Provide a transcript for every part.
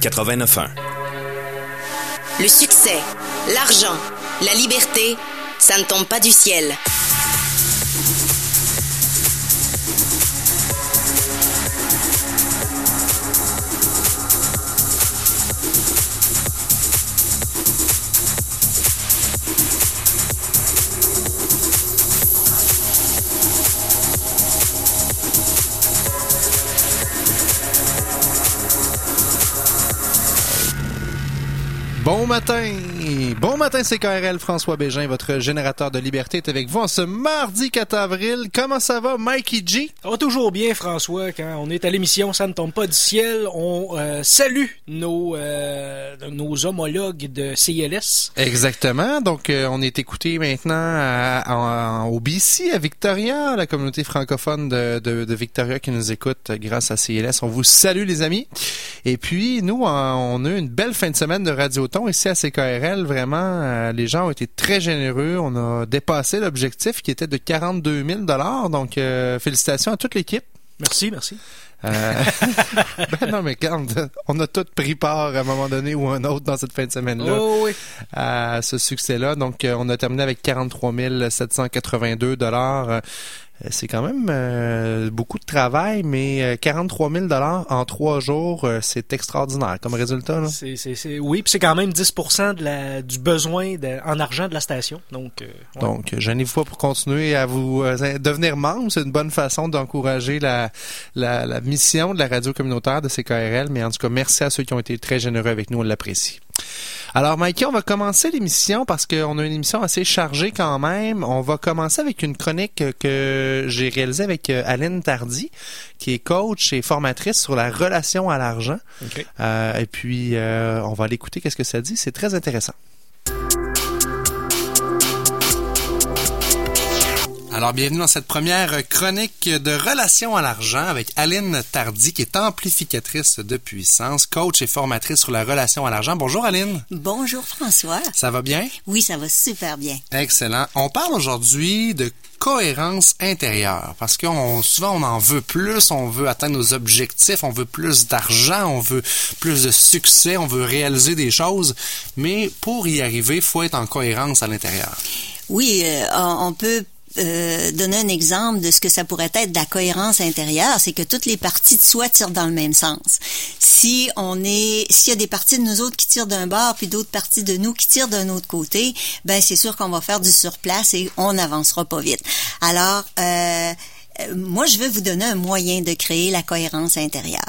89.1. Le succès, l'argent, la liberté, ça ne tombe pas du ciel. Bon matin! Bon matin, c'est KRL. François Bégin, votre générateur de liberté, est avec vous en ce mardi 4 avril. Comment ça va, Mikey G? Ça va toujours bien, François. Quand on est à l'émission, ça ne tombe pas du ciel. On euh, salue nos, euh, nos homologues de CLS. Exactement. Donc, euh, on est écouté maintenant à, en- au BC, à Victoria, la communauté francophone de, de, de Victoria qui nous écoute grâce à CLS. On vous salue, les amis. Et puis, nous, on a eu une belle fin de semaine de Radioton ici à CKRL. Vraiment, euh, les gens ont été très généreux. On a dépassé l'objectif qui était de 42 000 Donc, euh, félicitations à toute l'équipe. Merci, merci. Euh, ben non, mais quand on a tous pris part à un moment donné ou un autre dans cette fin de semaine-là Oh oui. à ce succès-là. Donc, on a terminé avec 43 782 dollars. Euh, C'est quand même euh, beaucoup de travail, mais euh, 43 000 dollars en trois jours, euh, c'est extraordinaire comme résultat. Là. C'est, c'est, c'est- oui, puis c'est quand même 10% de la, du besoin de- en argent de la station. Donc, euh, ouais. Donc, pas pour continuer à vous euh, devenir membre. C'est une bonne façon d'encourager la, la, la mission de la radio communautaire de CKRL. Mais en tout cas, merci à ceux qui ont été très généreux avec nous. On l'apprécie. Alors, Mikey, on va commencer l'émission parce qu'on a une émission assez chargée quand même. On va commencer avec une chronique que j'ai réalisée avec euh, Aline Tardy, qui est coach et formatrice sur la relation à l'argent. Euh, et puis, euh, on va l'écouter. Qu'est-ce que ça dit? C'est très intéressant. Alors, bienvenue dans cette première chronique de relations à l'argent avec Aline Tardy, qui est amplificatrice de puissance, coach et formatrice sur la relation à l'argent. Bonjour Aline, Bonjour François. ça va bien? Oui, ça va super bien. Excellent. On parle aujourd'hui de cohérence intérieure parce qu'on souvent on en veut plus, on veut atteindre nos objectifs, on veut plus d'argent, on veut plus de succès, on veut réaliser des choses, mais pour y arriver, faut être en cohérence à l'intérieur. Oui, euh, on on peut euh, donner un exemple de ce que ça pourrait être de la cohérence intérieure, c'est que toutes les parties de soi tirent dans le même sens. Si on est, s'il y a des parties de nous autres qui tirent d'un bord, puis d'autres parties de nous qui tirent d'un autre côté, ben c'est sûr qu'on va faire du surplace et on n'avancera pas vite. Alors, euh, euh, moi, je veux vous donner un moyen de créer la cohérence intérieure,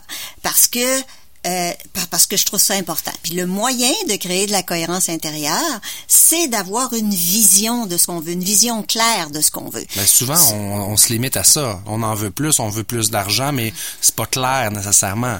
parce que euh, par- parce que je trouve ça important. Puis le moyen de créer de la cohérence intérieure, c'est d'avoir une vision de ce qu'on veut, une vision claire de ce qu'on veut. Ben souvent, on, on se limite à ça. On en veut plus, on veut plus d'argent, mais c'est pas clair nécessairement.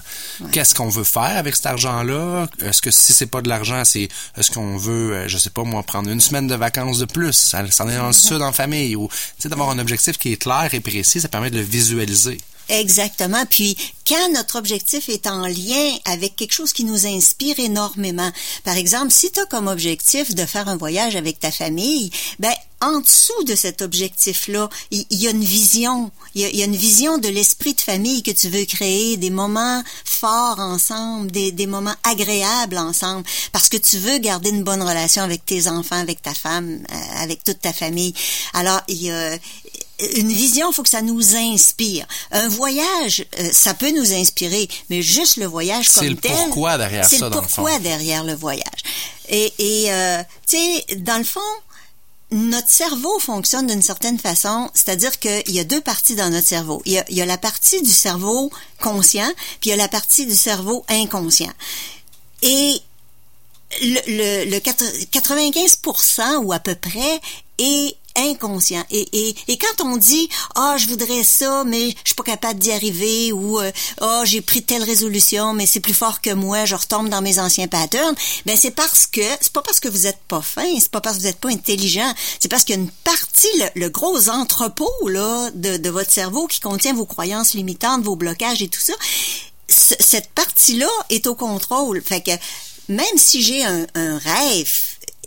Qu'est-ce qu'on veut faire avec cet argent-là? Est-ce que si c'est pas de l'argent, c'est est-ce qu'on veut, euh, je sais pas moi, prendre une semaine de vacances de plus, s'en aller dans le sud en famille, ou tu sais d'avoir un objectif qui est clair et précis, ça permet de le visualiser. Exactement. Puis quand notre objectif est en lien avec quelque chose qui nous inspire énormément, par exemple, si tu as comme objectif de faire un voyage avec ta famille, ben en dessous de cet objectif-là, il y, a une vision, il y a, il y a une vision de l'esprit de famille que tu veux créer, des moments forts ensemble, des, des moments agréables ensemble, parce que tu veux garder une bonne relation avec tes enfants, avec ta femme, euh, avec toute ta famille. Alors, il y a une vision, il faut que ça nous inspire. Un voyage, euh, ça peut nous inspirer, mais juste le voyage C'est comme le tel, pourquoi derrière c'est ça, le dans le pourquoi fond. derrière le voyage. Et, et euh, tu sais, dans le fond, notre cerveau fonctionne d'une certaine façon, c'est-à-dire qu'il y a deux parties dans notre cerveau. Il y a, il y a la partie du cerveau conscient, puis il y a la partie du cerveau inconscient. Et le, le, le 95% ou à peu près est inconscient. Et, et, et quand on dit ah je voudrais ça mais je suis pas capable d'y arriver ou euh, ah j'ai pris telle résolution mais c'est plus fort que moi je retombe dans mes anciens patterns ben c'est parce que c'est pas parce que vous êtes pas fin c'est pas parce que vous êtes pas intelligent c'est parce qu'il partie le, le gros entrepôt là de, de votre cerveau qui contient vos croyances limitantes vos blocages et tout ça ce- cette partie-là est au contrôle. Fait que même si j'ai un, un rêve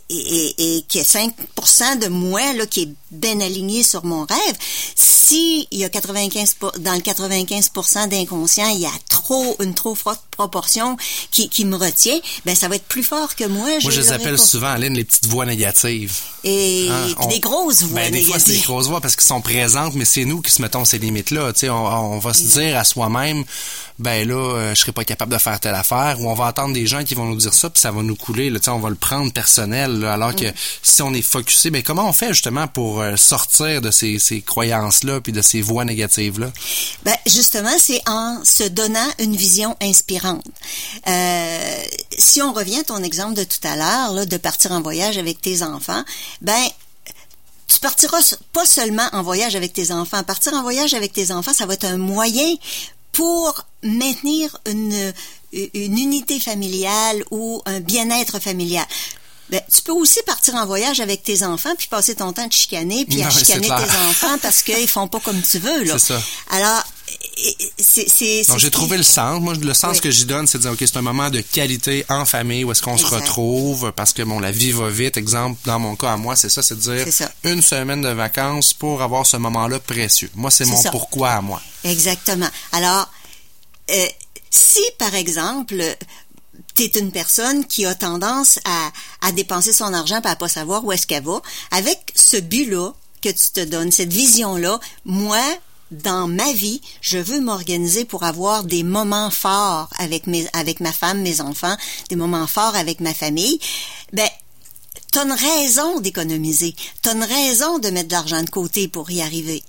et, et, y a 5% de moi là, qui est bien aligné sur mon rêve, si il y a 95 dans le 95% d'inconscient, il y a trop une trop forte proportion qui, qui me retient, ben ça va être plus fort que moi. Moi, je les appelle souvent, Aline, les petites voix négatives. Et hein, des grosses voix ben, négatives. Des fois, c'est des grosses voix parce qu'elles sont présentes, mais c'est nous qui se mettons ces limites-là. Tu sais, on, on va se mm. dire à soi-même, ben là, euh, je serais pas capable de faire telle affaire, ou on va entendre des gens qui vont nous dire ça, puis ça va nous couler. Là, on va le prendre personnel. alors que mm. si on est focusé, ben comment on fait justement pour euh, sortir de ces, ces croyances-là, puis de ces voix négatives-là? Ben justement, c'est en se donnant une vision inspirante. Euh, si on revient à ton exemple de tout à l'heure, de partir en voyage avec tes enfants, ben tu partiras pas seulement en voyage avec tes enfants. Partir en voyage avec tes enfants, ça va être un moyen pour maintenir une, unité familiale ou un bien-être familial. Ben, tu peux aussi partir en voyage avec tes enfants puis passer ton temps de chicaner puis à chicaner tes enfants parce qu'ils font pas comme tu veux là. Ça. Alors c'est j'ai trouvé le sens. Moi, le sens que j'y donne, c'est de dire, OK, c'est un moment de qualité en famille où est-ce qu'on se retrouve parce que, bon, la vie va vite. Exemple, dans mon cas à moi, c'est ça, c'est de dire une semaine de vacances pour avoir ce moment-là précieux. Moi, c'est mon pourquoi à moi. Exactement. Alors, euh, si, par exemple, tu es une personne qui a tendance à, à dépenser son argent et à pas savoir où est-ce qu'elle va, avec ce but-là que tu te donnes, cette vision-là, moi, dans ma vie, je veux m'organiser pour avoir des moments forts avec mes, avec ma femme, mes enfants, des moments forts avec ma famille. Ben, t'as une raison d'économiser. T'as une raison de mettre de l'argent de côté pour y arriver.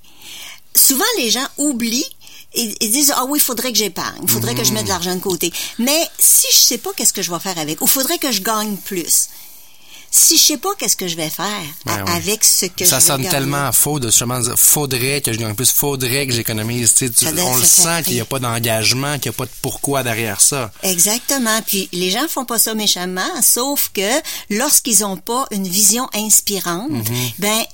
Souvent, les gens oublient ils, disent ah oui, il faudrait que j'épargne, il faudrait que je mette de l'argent de côté. Mais si je sais pas qu'est-ce que je vais faire avec, ou faudrait que je gagne plus. Si je sais pas qu'est-ce que je vais faire ben avec ce que ça je sonne tellement faux de justement dire faudrait que je gagne plus, faudrait que j'économise. Tu, on le sent qu'il n'y a pas d'engagement, qu'il n'y a pas de pourquoi derrière ça. Exactement. Puis les gens font pas ça méchamment, sauf que lorsqu'ils ont pas une vision inspirante, mm-hmm. ben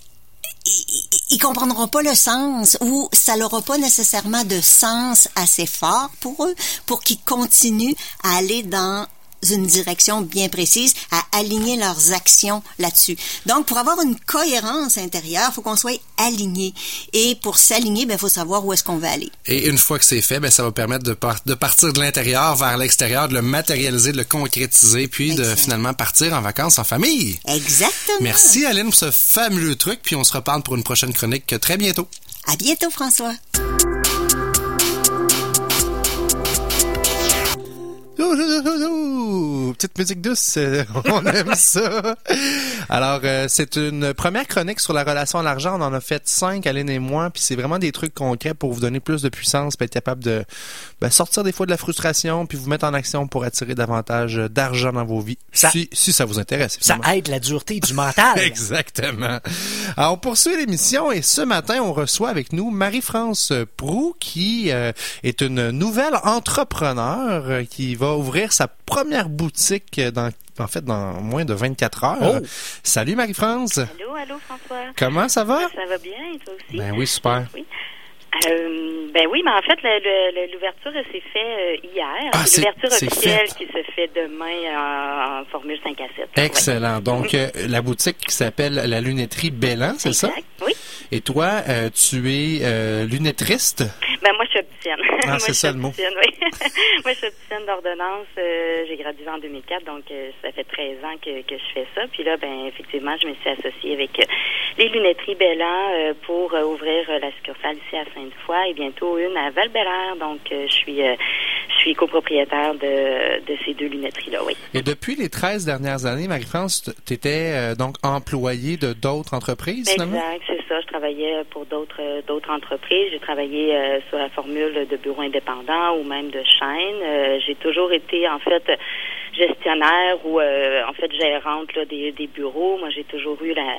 ils, comprendront pas le sens ou ça n'aura pas nécessairement de sens assez fort pour eux pour qu'ils continuent à aller dans une direction bien précise, à aligner leurs actions là-dessus. Donc, pour avoir une cohérence intérieure, il faut qu'on soit aligné. Et pour s'aligner, il ben, faut savoir où est-ce qu'on va aller. Et une fois que c'est fait, ben, ça va permettre de, de partir de l'intérieur vers l'extérieur, de le matérialiser, de le concrétiser, puis de finalement partir en vacances en famille. Exactement. Merci Aline pour ce fabuleux truc, puis on se reparle pour une prochaine chronique très bientôt. À bientôt, François. Petite musique douce, on aime ça. Alors, euh, c'est une première chronique sur la relation à l'argent. On en a fait cinq, Aline et moi, puis c'est vraiment des trucs concrets pour vous donner plus de puissance, puis être capable de ben, sortir des fois de la frustration, puis vous mettre en action pour attirer davantage d'argent dans vos vies. si, si ça vous intéresse. Ça aide la dureté du mental. Exactement. Alors, on poursuit l'émission et ce matin, on reçoit avec nous Marie-France Prou, qui euh, est une nouvelle entrepreneur euh, qui va ouvrir sa première boutique dans en fait, dans moins de 24 heures. Oh! Salut Marie-France. Allô, allô François. Comment ça va? Ça va bien, et toi aussi? Ben oui, super. Oui. Euh, ben oui, mais en fait, l'ouverture s'est faite euh, hier. Ah, c'est l'ouverture officielle qui se fait demain en, formule 5 à 7. Excellent. Donc, euh, la boutique qui s'appelle la lunetterie Bellan, c'est ça? Oui. Et toi, tu es lunettriste? Ben moi, je suis opticienne. Ah, c'est ça le mot. Oui. moi, je suis opticienne d'ordonnance. j'ai gradué en 2004, donc ça fait 13 ans que, que, je fais ça. Puis là, ben effectivement, je me suis associée avec les lunetteries Bellan pour ouvrir la succursale ici à saint une fois et bientôt une à val Donc, euh, je suis euh, je suis copropriétaire de, de ces deux lunetteries-là, oui. Et depuis les 13 dernières années, Marie-France, tu étais euh, donc employée de d'autres entreprises, Exact, c'est ça. Je travaillais pour d'autres d'autres entreprises. J'ai travaillé sur la formule de bureau indépendant ou même de chaîne. J'ai toujours été, en fait, gestionnaire ou euh, en fait gérante là, des, des bureaux. Moi, j'ai toujours eu la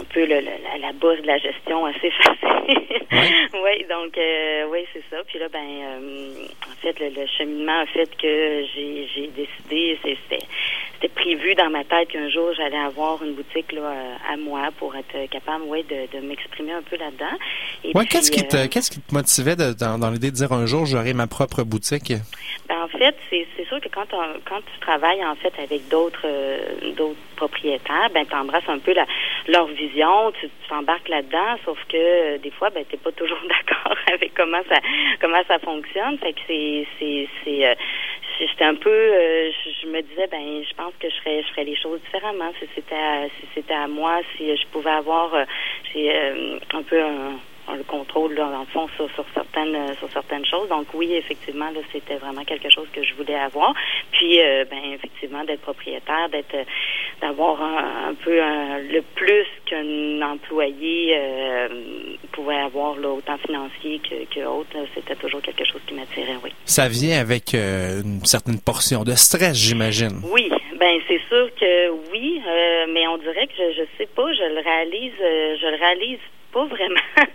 un peu le, la, la bosse de la gestion assez facile. oui, donc euh, oui, c'est ça. Puis là, ben euh, en fait, le, cheminement a fait que j'ai décidé, c'était prévu dans ma tête qu'un jour j'allais avoir une boutique là à moi pour être capable, ouais, de, de m'exprimer un peu là-dedans. Ouais, qu'est-ce qui te qui te motivait de, dans, dans l'idée de dire un jour j'aurai ma propre boutique? Ben, en fait, c'est sûr que quand on, quand tu travailles en fait avec d'autres euh, d'autres propriétaires, ben tu embrasses un peu la, leur vision, tu t'embarques là-dedans, sauf que des fois, ben t'es pas toujours d'accord avec comment ça comment ça fonctionne. Fait que c'est c'est c'est j'étais un peu je, me disais ben je pense que je ferais je ferais les choses différemment si c'était si c'était à moi si je pouvais avoir j'ai un peu un le contrôle là, dans le fond sur, sur certaines euh, sur certaines choses. Donc oui, effectivement, là, c'était vraiment quelque chose que je voulais avoir. Puis euh, ben effectivement d'être propriétaire, d'être euh, d'avoir un, peu le plus qu'un employé pouvait avoir là, autant financier que, que autre, c'était toujours quelque chose qui m'attirait, oui. Ça vient avec une certaine portion de stress, j'imagine. Oui, ben c'est sûr que oui, mais on dirait que je, je sais pas, je le réalise, je le réalise pas vraiment.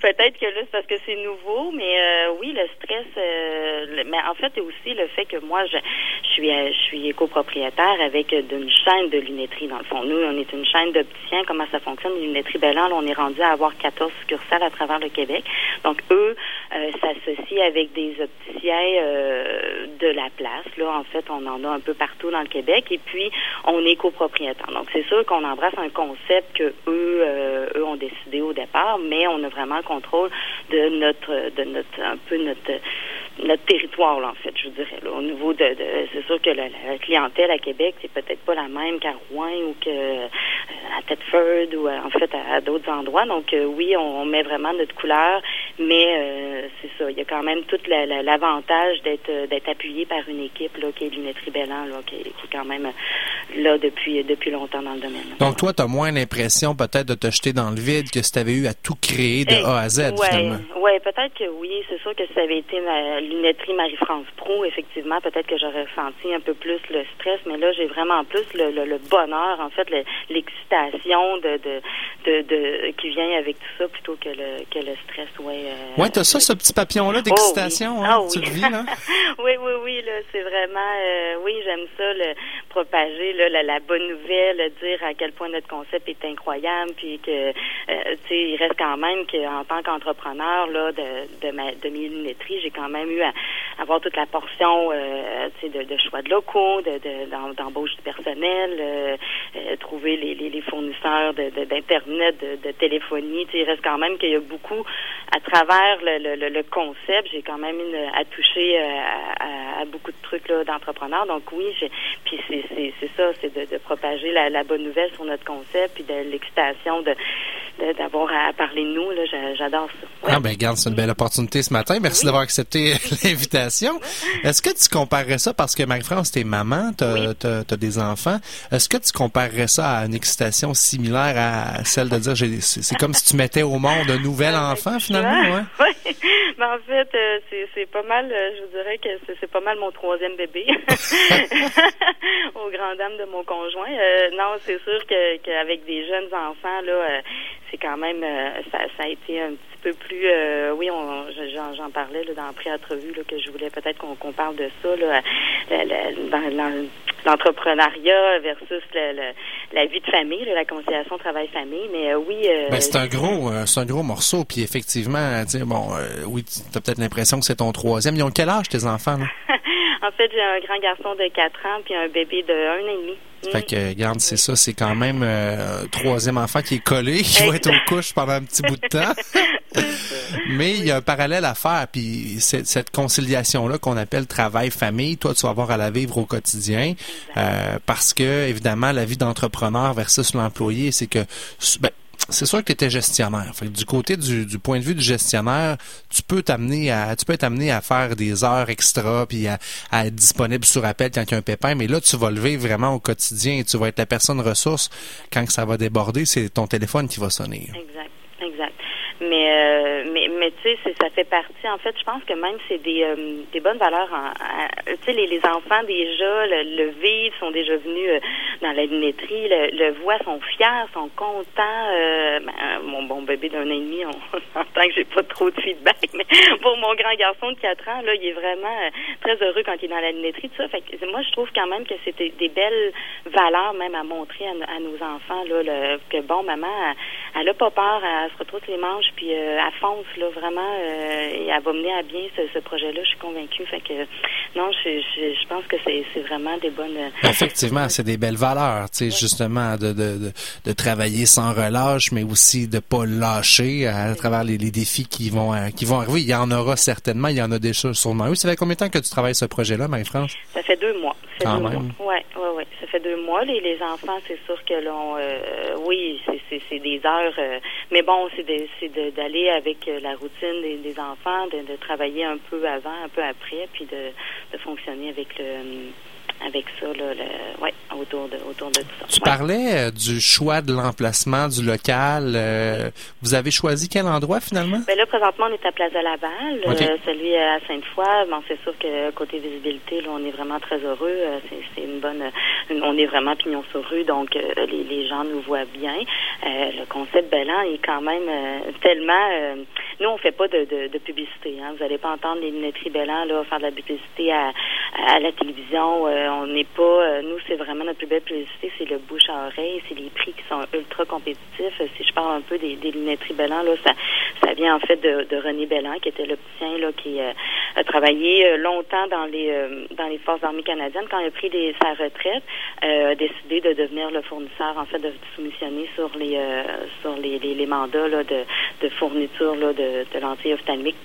Peut-être que là, c'est parce que c'est nouveau, mais euh, oui, le stress. Euh, mais en fait, aussi le fait que moi, je, je suis, euh, je suis copropriétaire avec une chaîne de lunetterie. Dans le fond, nous, on est une chaîne d'opticiens. Comment ça fonctionne Une lunetterie Belland, on est rendu à avoir 14 succursales à travers le Québec. Donc, eux s'associent avec des opticiens de la place. Là, en fait, on en a un peu partout dans le Québec. Et puis, on est copropriétaire. Donc, c'est sûr qu'on embrasse un concept que eux, eux ont décidé au mais on a vraiment le contrôle de notre, de notre, un peu notre, notre territoire, là, en fait, je vous dirais. Au niveau de, de c'est sûr que la, clientèle à Québec, c'est peut-être pas la même qu'à Rouen ou que euh, à Thetford ou euh, en fait à, d'autres endroits. Donc euh, oui, on, met vraiment notre couleur, mais c'est ça. Il y a quand même tout l'avantage d'être d'être appuyé par une équipe là, qui est Lunetterie Bellan, là, qui, qui, est quand même là depuis depuis longtemps dans le domaine. Donc toi, tu as moins l'impression peut-être de te jeter dans le vide que si tu avais eu à tout créer de A à Z ouais, finalement? Oui, peut-être que oui. C'est sûr que si ça avait été ma lunetterie Marie-France Pro, effectivement, peut-être que j'aurais ressenti un peu plus le stress, mais là, j'ai vraiment plus le, le, bonheur, en fait, l'excitation de, de, de, de, qui vient avec tout ça plutôt que le, que le stress. Ouais, euh, ouais, t'as ça, ce petit papillon-là d'excitation, oh, oui. hein, ah, tu oui. vis, là? oui, oui, oui, là, c'est vraiment, euh, oui, j'aime ça, le propager, là, la, la, bonne nouvelle, dire à quel point notre concept est incroyable, puis que, euh, tu sais, il reste quand même qu'en tant qu'entrepreneur, là, de, de, ma, de mes lunetteries, j'ai quand même eu à avoir toute la portion euh, de, de, choix de locaux, de, d'embauche du personnel, euh, euh, trouver les, les, les fournisseurs d'internet, de, de, téléphonie. Il reste quand même qu'il y a beaucoup à travers le, le, le concept. J'ai quand même une, à toucher à, à, beaucoup de trucs d'entrepreneurs. Donc oui, puis c'est, ça, c'est de, de propager la, la, bonne nouvelle sur notre concept, puis de l'excitation de, d'avoir à parler de nous. J'adore ça. Ah ben regarde, c'est une belle opportunité ce matin. Merci d'avoir accepté l'invitation. Est-ce que tu comparerais ça, parce que Marie-France, t'es maman, t'as Oui. as, des enfants, est-ce que tu comparerais ça à une excitation similaire à celle de dire, c'est c'est comme si tu mettais au monde un nouvel enfant finalement, ouais? Oui. Mais en fait, euh, c'est, c'est pas mal, euh, je vous dirais que c'est, pas mal mon troisième bébé. Aux grandes dames de mon conjoint. Euh, non, c'est sûr que qu'avec des jeunes enfants, là, euh, c'est quand même, ça, ça a été un petit peu plus, euh, oui, on, je- j'en, j'en parlais là, dans la pré-entrevue, que je voulais peut-être qu'on, qu'on parle de ça, là, dans l'entrepreneuriat versus le- le- la vie de famille, là, la conciliation travail-famille. Mais euh, oui, euh, Ben, c'est un gros, euh, c'est un gros morceau. Puis effectivement, sais, bon, euh, oui, tu as peut-être l'impression que c'est ton troisième. Ils ont quel âge tes enfants là? en fait, j'ai un grand garçon de 4 ans puis un bébé de 1 an et demi. Mm. Fait que, regarde, c'est ça, c'est quand même euh, un troisième enfant qui est collé, qui va être aux couches pendant un petit bout de temps. Mais il y a un parallèle à faire, puis c'est- cette conciliation-là qu'on appelle travail-famille, toi, tu vas avoir à la vivre au quotidien, euh, parce que, évidemment, la vie d'entrepreneur versus l'employé, c'est que, ben, c'est sûr que tu étais gestionnaire. Fait que du côté du, du point de vue du gestionnaire, tu peux t'amener à tu peux être amené à faire des heures extra puis à, à être disponible sur appel quand il y a un pépin, mais là tu vas le vivre vraiment au quotidien et tu vas être la personne ressource quand ça va déborder, c'est ton téléphone qui va sonner. Exact, exact. Mais euh, mais mais tu sais, c'est- ça fait partie. En fait, je pense que même c'est des euh, des bonnes valeurs. Tu sais, les, les enfants déjà le, le vivent, sont déjà venus euh, dans la lunetterie, le, le voient, sont fiers, sont contents. Euh, ben, euh, mon bon bébé d'un an et demi, on entend que j'ai pas trop de feedback, mais pour mon grand garçon de 4 ans, là, il est vraiment euh, très heureux quand il est dans la lunetterie, tout ça. Fait que moi, je trouve quand même que c'était des belles valeurs même à montrer à, no- à nos enfants là, le- que bon, maman, elle, elle a pas peur, elle se retrousse les manches, puis euh, elle fonce là vraiment, euh, et elle va mener à bien ce, ce projet-là. Je suis convaincue. Fait que non, je, je, je pense que c'est vraiment des bonnes. euh, Effectivement, c'est des belles valeurs valeur, tu sais, justement, de, de, de, de travailler sans relâche, mais aussi de pas lâcher à, travers les, les défis qui vont qui vont arriver. Il y en aura certainement, il y en a déjà sûrement. Oui, ça fait combien de temps que tu travailles ce projet-là, Marie-France? Ça fait deux mois. Ça fait Quand deux même. mois. Ouais, ouais, ouais. Ça fait deux mois. Les, les enfants, c'est sûr que l'on, euh, oui, c'est, des heures, euh, mais bon, c'est de- d'aller avec euh, la routine des, enfants, de, travailler un peu avant, un peu après, puis de fonctionner avec le, avec ça, là, le, ouais, autour de, autour de tout ça. Tu Ouais. parlais euh, du choix de l'emplacement du local. euh, vous avez choisi quel endroit finalement? Ben là, présentement, on est à Plaza Laval, OK. euh, celui à Sainte-Foy. Bon, c'est sûr que côté visibilité, là, on est vraiment très heureux. Euh, c'est, c'est une bonne, une- on est vraiment pignon sur rue, donc euh, les, les gens nous voient bien. Euh, le concept Bellan est quand même euh, tellement. euh, nous, on fait pas de, de, de publicité. Hein. Vous allez pas entendre les lunetteries Bellan là faire de la publicité à, à la télévision. On n'est pas. euh, nous, c'est vraiment notre plus belle publicité, c'est le bouche à oreille, c'est les prix qui sont ultra compétitifs. Euh, Si je parle un peu des, des lunetteries Bellan, là, ça, vient en fait de, René Bellan, qui était l'opticien là, qui euh, a travaillé longtemps dans les dans les forces armées canadiennes. Quand il a pris sa retraite, euh, a décidé de devenir le fournisseur, en fait, de soumissionner sur les sur les, mandats de, fourniture de, de lentilles ophtalmiques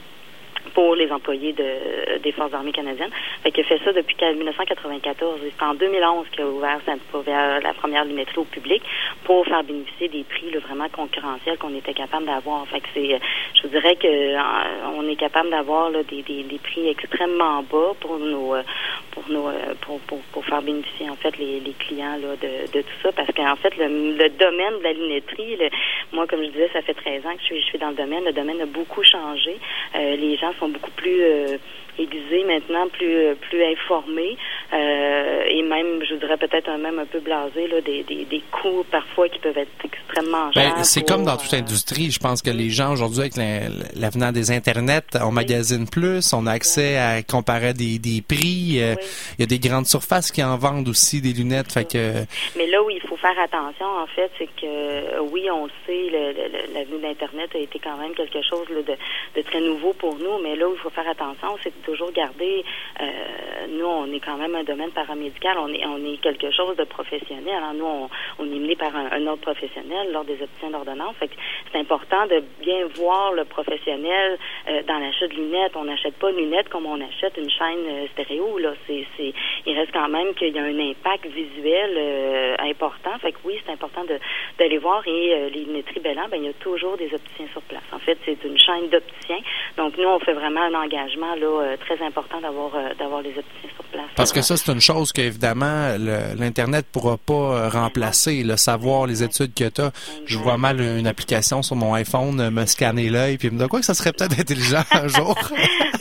pour les employés de, des Forces armées canadiennes. Fait qu'il fait ça depuis 1994. Et C'est en 2011 qu'il a ouvert, la première lunetterie au public pour faire bénéficier des prix là, vraiment concurrentiels qu'on était capable d'avoir. Fait que c'est, je vous dirais que euh, on est capable d'avoir là, des, des, des prix extrêmement bas pour nos, euh, pour nos, euh, pour, pour, pour faire bénéficier en fait les, les clients là, de, de tout ça. Parce qu'en fait, le, le domaine de la lunetterie, le- moi, comme je disais, ça fait 13 ans que je suis, je suis dans le domaine. Le domaine a beaucoup changé. Les gens sont beaucoup plus aiguisés maintenant, plus plus informés euh, et même, je dirais peut-être un- même un peu blasés là, des, des, des coûts parfois qui peuvent être extrêmement chers. Ben, c'est comme dans toute euh, industrie. Je pense que les gens aujourd'hui, avec la- l'avenant des internets, on magasine plus, on a accès à comparer des, des prix. euh, Oui. Il y a des grandes surfaces qui en vendent aussi des lunettes. Fait que Mais là où il faut faire attention, en fait, c'est que oui, on le sait, l'avenue d'Internet a été quand même quelque chose là, de, de très nouveau pour nous, mais là où il faut faire attention, c'est toujours garder, euh, nous, on est quand même un domaine paramédical, on est, on est quelque chose de professionnel. hein. Nous, on, est mené par un, autre professionnel lors des opticiens d'ordonnance. C'est important de bien voir le professionnel euh, dans l'achat de lunettes. On n'achète pas de lunettes comme on achète une chaîne euh, stéréo. Là, c'est, c'est, il reste quand même qu'il y a un impact visuel euh, important. Fait que oui, c'est important de d'aller voir. Et euh, les lunetteries Bellan, ben il y a toujours des opticiens sur place. En fait, c'est une chaîne d'opticiens. Donc nous, on fait vraiment un engagement là très important d'avoir euh, d'avoir les opticiens sur place. Parce que ça, c'est une chose que, évidemment, le- l'Internet pourra pas euh, remplacer. Le savoir, les études que tu as. Je vois mal une application sur mon iPhone euh, me scanner l'œil puis me dire quoi que ça serait peut-être intelligent un jour.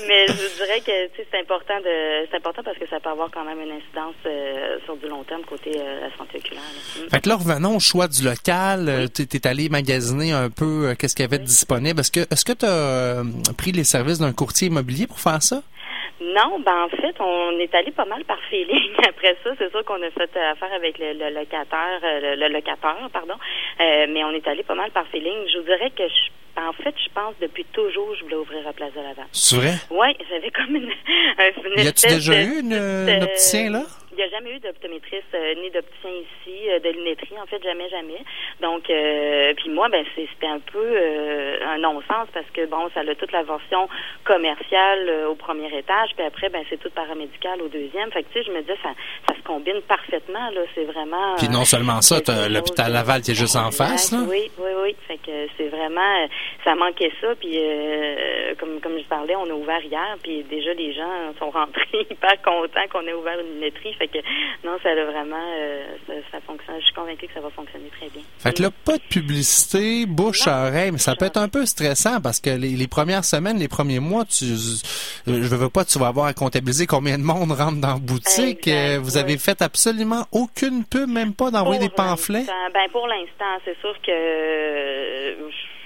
Mais je dirais que tu c'est important de c'est important parce que ça peut avoir quand même une incidence euh, sur du long terme côté euh, la santé oculaire. là. Fait que là, revenons au choix du local. Euh, T'es t'es allé magasiner un peu euh, qu'est-ce qu'il y avait de disponible? Est-ce que est-ce que tu as pris les services d'un courtier immobilier pour faire ça? Non, ben en fait, on est allé pas mal par feeling. Après ça, c'est sûr qu'on a fait euh, affaire avec le, le locataire, euh, le, le locateur, pardon. Euh, mais on est allé pas mal par feeling. Je vous dirais que je, en fait, je pense depuis toujours, je voulais ouvrir à Place de Laval. C'est vrai? Oui, j'avais comme une, un- une Y a-tu déjà de- eu une, un opticien là? Il n'y a jamais eu d'optométriste euh, ni d'opticien ici, euh, de lunetterie, en fait, jamais, jamais. Donc, euh, puis moi, ben c'est- c'était un peu euh, un non-sens parce que, bon, ça a toute la version commerciale euh, au premier étage, puis après, ben c'est tout paramédical au deuxième. Fait que, tu sais, je me disais, ça, ça se combine parfaitement, là. C'est vraiment... Puis non euh, seulement ça, l'hôpital Laval qui est juste en face, là. Oui, oui, oui. Fait que c'est vraiment, ça manquait ça. Puis euh, comme comme je parlais, on a ouvert hier, puis déjà les gens sont rentrés hyper contents qu'on ait ouvert une lunetterie. Fait que non, ça a vraiment, euh, ça, ça fonctionne. Je suis convaincue que ça va fonctionner très bien. Fait que là, pas de publicité, bouche à oreille, mais ça peut être un peu stressant parce que les, les premières semaines, les premiers mois, tu, euh, je veux pas, tu vas avoir à comptabiliser combien de monde rentre dans la boutique. Exact, Euh, vous avez fait absolument aucune pub, même pas d'envoyer des pamphlets? Ben pour l'instant, c'est sûr que euh,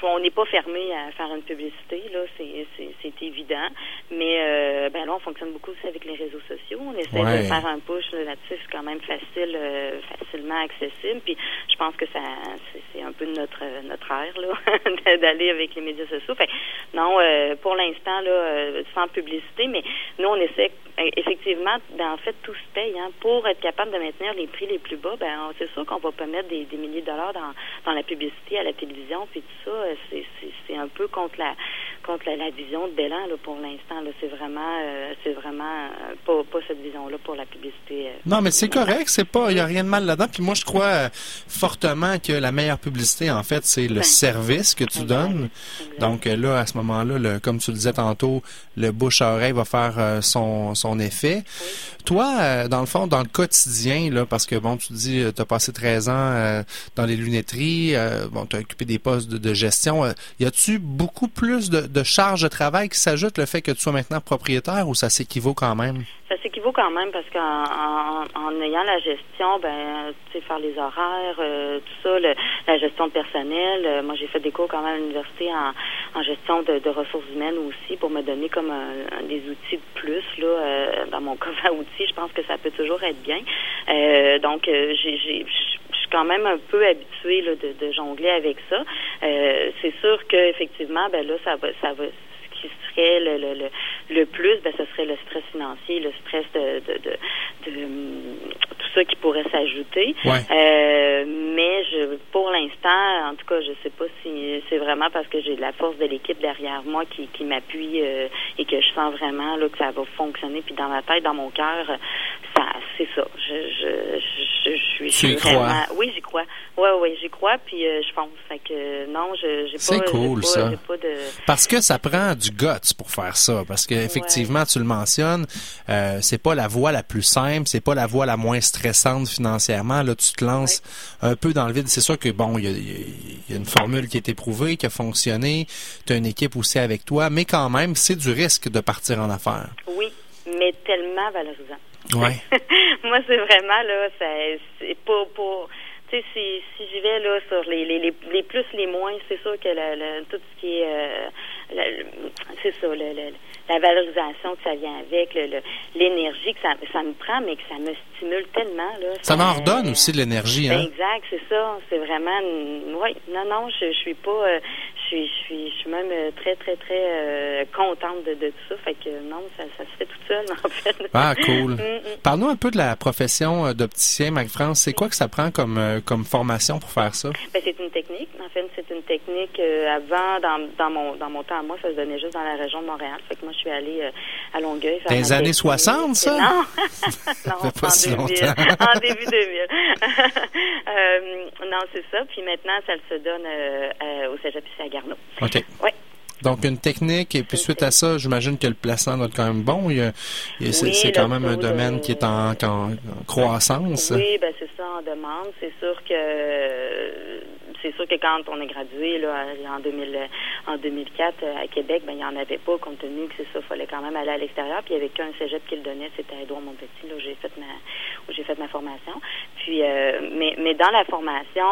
on n'est pas fermé à faire une publicité, là, c'est, c'est, c'est évident. Mais euh, ben là, on fonctionne beaucoup aussi avec les réseaux sociaux. On essaie Ouais. de faire un push là, là-dessus, c'est quand même facile, euh, facile facilement accessible. Puis je pense que ça c'est un peu notre notre ère là d'aller avec les médias sociaux. Non, euh, pour l'instant là, euh, sans publicité, mais nous on essaie effectivement, ben, en fait tout se paye. Hein, pour être capable de maintenir les prix les plus bas, ben c'est sûr qu'on va pas mettre des, des milliers de dollars dans, dans la publicité à la télévision puis tout ça. C'est c'est un peu contre la contre la, vision de Bélan là, pour l'instant. C'est vraiment, euh, c'est vraiment euh, pas, pas, cette vision-là pour la publicité. Euh, non, mais c'est correct, c'est pas, il y a rien de mal là-dedans. Puis moi, je crois fortement que la meilleure publicité, en fait, c'est le ben, service que tu donnes. Donc là, à ce moment-là, comme tu le disais tantôt, le bouche à oreille va faire son, son effet. Toi, dans le fond, dans le quotidien, là, parce que bon, tu dis, tu as passé 13 ans dans les lunetteries, bon, tu as occupé des postes de, de gestion. y a-tu beaucoup plus de de charge de travail qui s'ajoute le fait que tu sois maintenant propriétaire ou ça s'équivaut quand même? Ça s'équivaut quand même parce qu'en en, ayant la gestion, ben, tu sais, faire les horaires, euh, tout ça, la gestion de personnel. Euh, moi, j'ai fait des cours quand même à l'université en, gestion de, ressources humaines aussi pour me donner comme des outils de plus là euh, dans mon coffre à outils. Je pense que ça peut toujours être bien. donc, j'ai quand même un peu habituée là, de, de, jongler avec ça. Euh, c'est sûr qu'effectivement, ben là, ça va, ça va, qui serait le, le, le, le plus, ben, ce serait le stress financier, le stress de, de, de, de tout ça qui pourrait s'ajouter. Euh, mais je, pour l'instant, en tout cas, je sais pas si c'est vraiment parce que j'ai la force de l'équipe derrière moi qui, qui m'appuie euh, et que je sens vraiment là, que ça va fonctionner. Puis dans ma tête, dans mon cœur, ça, c'est ça. Je, je, je, je suis vraiment. Oui, j'y crois. Oui, oui, j'y crois. Puis euh, je pense. Fait que non, je j'ai pas. C'est cool ça. Parce que ça prend du guts pour faire ça. Parce que effectivement, tu le mentionnes, euh, c'est pas la voie la plus simple, c'est pas la voie la moins stressante financièrement. Là, tu te lances un peu dans le vide. C'est sûr que bon, il y a, une formule qui est éprouvée, qui a fonctionné. Tu as une équipe aussi avec toi, mais quand même, c'est du risque de partir en affaires. Oui, mais tellement valorisant. Ouais. Moi, c'est vraiment là, c'est pas pour tu sais, si, si j'y vais là sur les, les, les, plus, les moins, c'est sûr que le, tout ce qui est, euh, c'est ça, le, la valorisation que ça vient avec, l'énergie que ça, ça me prend, mais que ça me stimule tellement. Là, ça, m'en redonne aussi de l'énergie. Hein? exact, c'est ça. C'est vraiment... Oui, non, non, je, je suis pas... Euh, je suis, je suis, je suis même euh, très, très, très euh, contente de, de, tout ça. Fait que non, ça, ça se fait tout seul, en fait. Ah, cool. Mm, mm. Parle-nous un peu de la profession d'opticien, Mac-France. C'est quoi que ça prend comme, comme formation pour faire ça? Ben, c'est une technique. En fait, c'est une technique. avant, dans, dans, mon, dans mon temps, moi, ça se donnait juste dans la région de Montréal. Fait que moi, je suis allée euh, à Longueuil. Dans les années 60, ça? Non, non pas en, si 2000, en début 2000. euh, non, c'est ça. Puis maintenant, ça se donne euh, au cégep ici à Garneau. OK. Oui. Donc, une technique, et puis suite à ça, j'imagine que le placement doit être quand même bon. c'est quand même un domaine qui est en, en, croissance. Oui, ben c'est ça, en demande. C'est sûr que c'est sûr que quand on est gradué là, en, 2000, en 2004 euh, à Québec, ben, il n'y en avait pas, compte tenu que c'est ça, il fallait quand même aller à l'extérieur. Puis il n'y avait qu'un cégep qui le donnait, c'était à Édouard Montpetit, là où j'ai fait ma où j'ai fait ma formation. Puis euh, mais, mais dans la formation,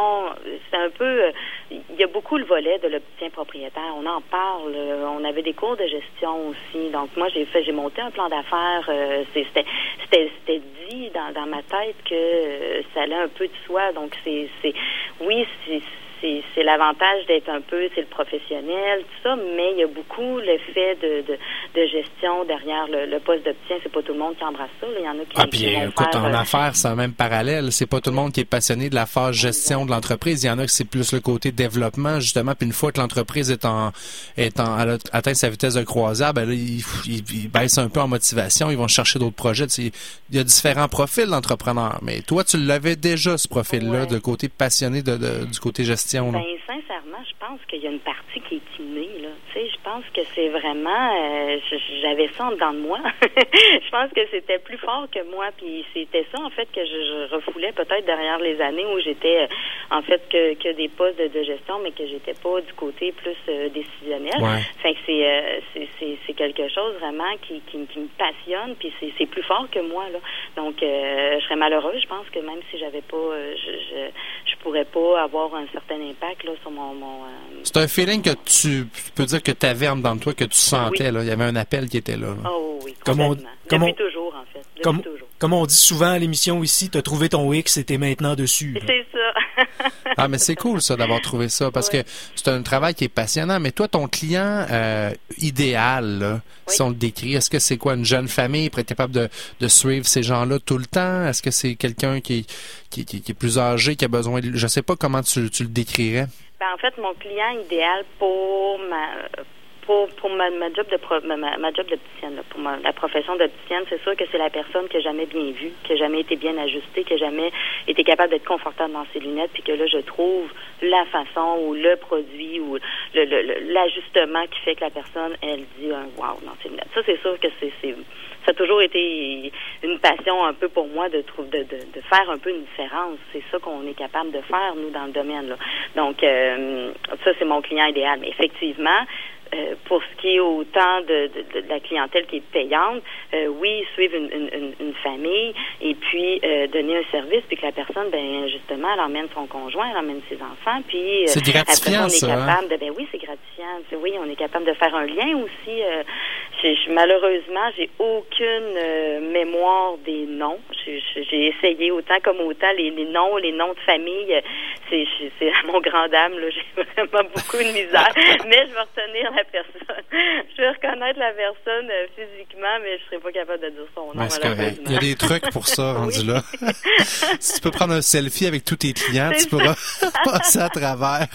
c'est un peu il y a beaucoup le volet de l'opticien propriétaire. On en parle. On avait des cours de gestion aussi. Donc moi j'ai fait j'ai monté un plan d'affaires. Euh, c'était c'était dit dans, dans ma tête que ça allait un peu de soi. Donc c'est c'est oui c'est c'est l'avantage d'être un peu, c'est le professionnel, tout ça, mais il y a beaucoup le fait de, de, de gestion derrière le, le poste d'opticien. C'est pas tout le monde qui embrasse ça. Il y en a qui. Ah, puis écoute, en euh, affaires, c'est un même parallèle. C'est pas tout le monde qui est passionné de la phase gestion de l'entreprise. Il y en a qui c'est plus le côté développement, justement. Puis une fois que l'entreprise est en, est en, atteint sa vitesse de croisière, ben là, ils, ils, baissent un peu en motivation. Ils vont chercher d'autres projets. il y a différents profils d'entrepreneurs. Mais toi, tu l'avais déjà, ce profil-là, de côté passionné de, du côté gestion. Ben, sincèrement, je pense qu'il y a une partie qui est innée. Là. Sais, je pense que c'est vraiment... Euh, j'avais ça en dedans de moi. je pense que c'était plus fort que moi. Puis c'était ça, en fait, que je, refoulais peut-être derrière les années où j'étais, euh, en fait, que, que des postes de, gestion, mais que j'étais pas du côté plus euh, décisionnel. Fait que c'est, c'est, quelque chose vraiment qui, qui, me passionne. Puis c'est, plus fort que moi. Là. Donc, je serais malheureuse, je pense que même si j'avais pas... je, je, je pourrais pas avoir un certain impact là, sur mon. mon C'est un feeling que tu, tu peux dire que tu avais de toi, que tu sentais. Là. Il y avait un appel qui était là. là. Oh oui, Comme on- comme Depuis on- toujours, en fait. Depuis Comme, toujours. comme on dit souvent à l'émission ici, t'as trouvé ton X et t'es maintenant dessus. C'est ça. Ah, mais c'est cool ça d'avoir trouvé ça parce que c'est un travail qui est passionnant. Mais toi, ton client euh, idéal, là, si on le décrit, est-ce que c'est quoi une jeune famille pour être capable de, de suivre ces gens-là tout le temps? Est-ce que c'est quelqu'un qui, qui, qui, qui est plus âgé, qui a besoin de... Je sais pas comment tu, tu le décrirais. Ben, en fait, mon client idéal pour ma pour, pour ma, ma job de pro- ma, ma job d'opticienne, pour ma, la profession d'opticienne, c'est sûr que c'est la personne qui a jamais bien vu, qui a jamais été bien ajustée, qui a jamais été capable d'être confortable dans ses lunettes, puis que là je trouve la façon ou le produit ou le- le- le- l'ajustement qui fait que la personne elle dit un wow dans ses lunettes. Ça c'est sûr que c'est ça a toujours été une passion un peu pour moi de de, de, de faire un peu une différence. C'est ça qu'on est capable de faire nous dans le domaine là. Donc euh, ça c'est mon client idéal. Mais effectivement, euh, pour ce qui est autant de, de, de la clientèle qui est payante, euh, oui, suivre une, une, une- famille et puis euh, donner un service, puis que la personne, ben justement, elle emmène son conjoint, elle emmène ses enfants, puis euh, C'est après on est ça, hein? capable de, ben oui, c'est gratifiant. C'est- Oui, on est capable de faire un lien aussi. euh, j'ai- j'ai- malheureusement, j'ai aucune euh, mémoire des noms. J'ai- J'ai essayé autant comme autant les, les noms, les noms de famille. C'est c'est- c'est à mon grand dame, là, j'ai vraiment beaucoup de misère. mais je vais retenir la personne. Je vais reconnaître la personne euh, physiquement, mais je serai pas capable de dire son nom. Ouais, correct. Il y a des trucs pour ça, rendu là. si tu peux prendre un selfie avec tous tes clients, tu pourras passer à travers.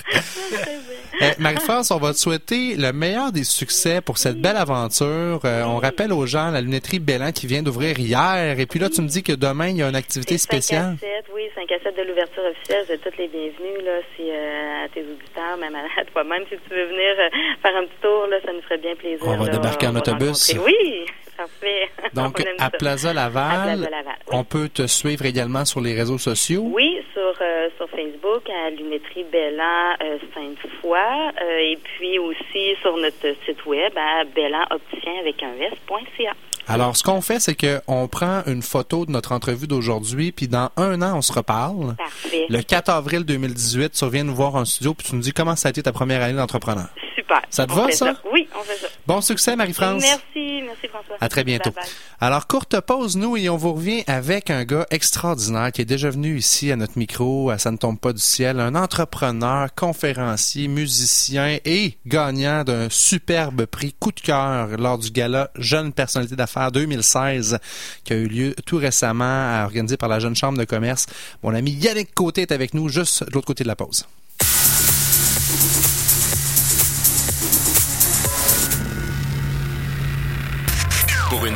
Eh, Marie-France, on va te souhaiter le meilleur des succès pour cette belle aventure. Euh, on rappelle aux gens la lunetterie Bellan qui vient d'ouvrir hier. Et puis là, tu me dis que demain, il y a une activité C'est 5 spéciale. à 7, oui, 5 à 7 de l'ouverture officielle. Vous êtes toutes les bienvenus, là, si, euh, à tes auditeurs, même à, à toi-même, si tu veux venir euh, faire un petit tour, là, ça nous ferait bien plaisir. On va là. débarquer en va autobus. rencontrer. Oui, parfait. Donc, à ça. Plaza Laval, À Plaza Laval, oui. on peut te suivre également sur les réseaux sociaux? Oui, sur, euh, sur Facebook, à Lunetterie Bellan euh, Sainte-Foy, euh, et puis aussi sur notre site web à bellanopticien avec un S.ca. Alors, ce qu'on fait, c'est qu'on prend une photo de notre entrevue d'aujourd'hui, puis dans un an, on se reparle. Parfait. Le 4 avril 2018, tu reviens nous voir en studio, puis tu nous dis comment ça a été ta première année d'entrepreneur. Super. Ça te On va, fait ça? Oui, on fait ça. Bon succès, Marie-France. Merci, merci François. À très bientôt. Bye bye. Alors, courte pause, nous, et on vous revient avec un gars extraordinaire qui est déjà venu ici à notre micro, à Ça ne tombe pas du ciel, un entrepreneur, conférencier, musicien et gagnant d'un superbe prix coup de cœur lors du gala Jeune Personnalité d'affaires 2016 qui a eu lieu tout récemment, organisé par la Jeune Chambre de commerce. Mon ami Yannick Côté est avec nous juste de l'autre côté de la pause.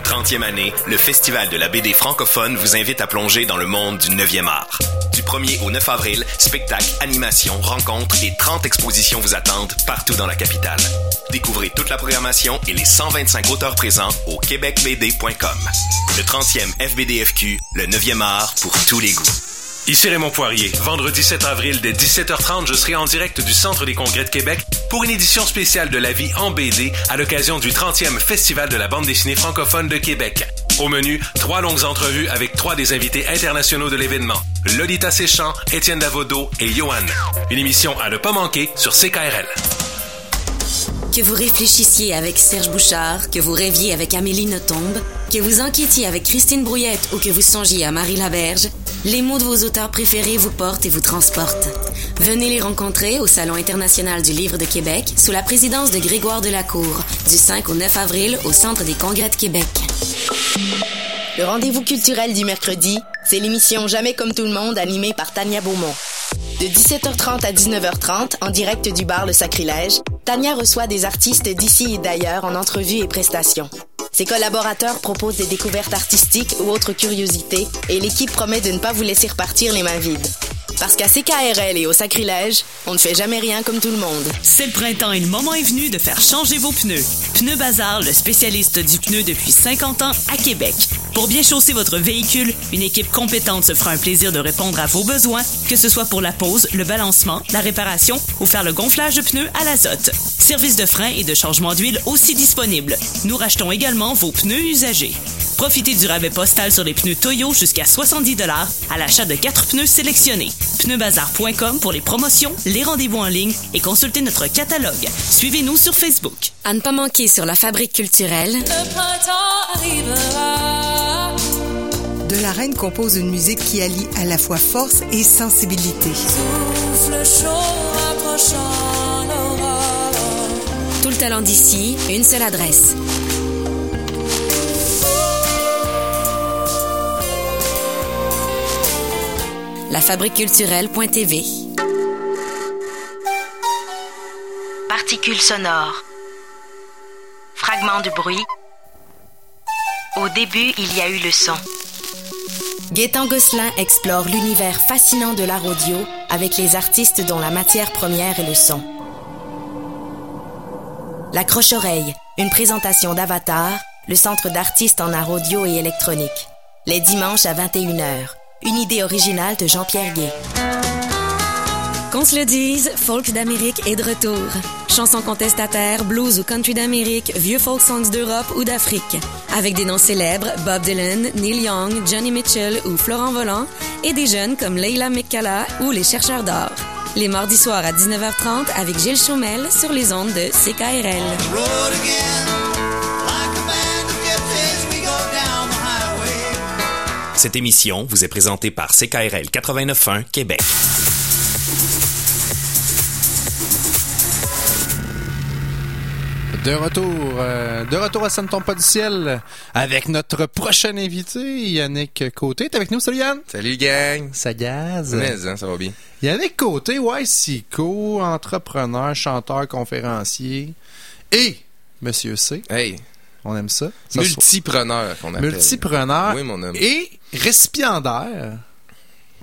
30e année, le Festival de la BD francophone vous invite à plonger dans le monde du 9e art. Du 1er au 9 avril, spectacles, animations, rencontres et 30 expositions vous attendent partout dans la capitale. Découvrez toute la programmation et les 125 auteurs présents au québecbd.com. Le 30e FBDFQ, le 9e art pour tous les goûts. Ici Raymond Poirier. Vendredi 7 avril dès 17h30, je serai en direct du Centre des congrès de Québec pour une édition spéciale de la vie en BD à l'occasion du 30e Festival de la bande dessinée francophone de Québec. Au menu, trois longues entrevues avec trois des invités internationaux de l'événement. Lolita Séchant, Étienne Davodo et Johan. Une émission à ne pas manquer sur CKRL. Que vous réfléchissiez avec Serge Bouchard, que vous rêviez avec Amélie Nothomb, que vous inquiétiez avec Christine Brouillette ou que vous songiez à Marie Laberge, les mots de vos auteurs préférés vous portent et vous transportent. Venez les rencontrer au Salon international du livre de Québec sous la présidence de Grégoire Delacour du 5 au 9 avril au Centre des congrès de Québec. Le rendez-vous culturel du mercredi, c'est l'émission Jamais comme tout le monde animée par Tania Beaumont. De 17h30 à 19h30, en direct du bar Le Sacrilège, Tania reçoit des artistes d'ici et d'ailleurs en entrevue et prestations. Ses collaborateurs proposent des découvertes artistiques ou autres curiosités et l'équipe promet de ne pas vous laisser repartir les mains vides. Parce qu'à CKRL et au Sacrilège, on ne fait jamais rien comme tout le monde. C'est le printemps et le moment est venu de faire changer vos pneus. Pneu Bazar, le spécialiste du pneu depuis 50 ans à Québec. Pour bien chausser votre véhicule, une équipe compétente se fera un plaisir de répondre à vos besoins, que ce soit pour la pose, le balancement, la réparation ou faire le gonflage de pneus à l'azote. Service de frein et de changement d'huile aussi disponible. Nous rachetons également vos pneus usagés. Profitez du rabais postal sur les pneus Toyo jusqu'à 70 à l'achat de 4 pneus sélectionnés. Pneubazar.com pour les promotions, les rendez-vous en ligne et consultez notre catalogue. Suivez-nous sur Facebook. À ne pas manquer sur la fabrique culturelle. De la Reine compose une musique qui allie à la fois force et sensibilité. Tout le talent d'ici, une seule adresse. lafabriqueculturelle.tv Particules sonores. Fragments de bruit. Au début, il y a eu le son. Gaétan Gosselin explore l'univers fascinant de l'art audio avec les artistes dont la matière première est le son. La Croche-Oreille, une présentation d'Avatar, le centre d'artistes en art audio et électronique. Les dimanches à 21h. Une idée originale de Jean-Pierre Gay. Qu'on se le dise, folk d'Amérique est de retour. Chansons contestataires, blues ou country d'Amérique, vieux folk songs d'Europe ou d'Afrique. Avec des noms célèbres, Bob Dylan, Neil Young, Johnny Mitchell ou Florent Volant, et des jeunes comme Leila McCalla ou les chercheurs d'or. Les mardis soirs à 19h30 avec Gilles Chaumel sur les ondes de CKRL. Cette émission vous est présentée par CKRL 89.1 Québec. De retour, euh, de retour à Ça ne tombe pas du ciel avec notre prochain invité, Yannick Côté. T'es avec nous, salut Yann? Salut gang! Ça gaz? Mais, hein, ça va bien. Yannick Côté, YCO, entrepreneur, chanteur, conférencier et Monsieur C. Hey! On aime ça. ça Multipreneur qu'on appelle. Multipreneur. Oui, mon homme. Et récipiendaire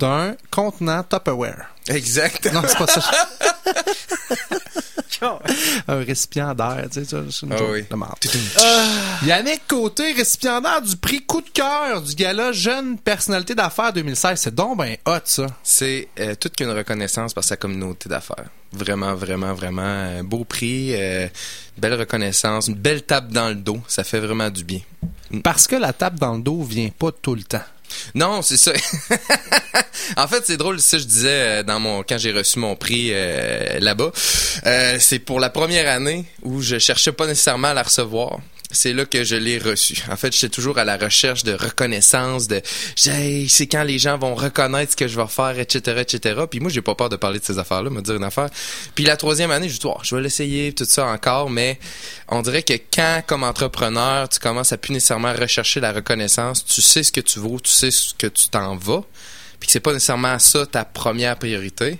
d'un contenant Tupperware. Exact. Non, c'est pas ça. un récipiendaire, tu sais, ça, c'est une Ah oui. de marde. Yannick Côté, récipiendaire du prix Coup de cœur du gala Jeune Personnalité d'affaires 2016. C'est donc ben hot, ça. C'est euh, toute qu'une reconnaissance par sa communauté d'affaires. Vraiment, vraiment, vraiment un beau prix, euh, belle reconnaissance, une belle tape dans le dos. Ça fait vraiment du bien. Parce que la tape dans le dos vient pas tout le temps. Non, c'est ça. en fait, c'est drôle, ça je disais euh, dans mon quand j'ai reçu mon prix euh, là-bas. Euh, c'est pour la première année où je cherchais pas nécessairement à la recevoir. C'est là que je l'ai reçu. En fait, j'étais toujours à la recherche de reconnaissance, de c'est quand les gens vont reconnaître ce que je vais faire, etc., etc. Puis moi, j'ai pas peur de parler de ces affaires-là, me dire une affaire. Puis la troisième année, je dis, oh, je vais l'essayer, tout ça encore, mais on dirait que quand, comme entrepreneur, tu commences à plus nécessairement rechercher la reconnaissance, tu sais ce que tu vaux, tu sais ce que tu t'en vas, puis que c'est pas nécessairement ça ta première priorité.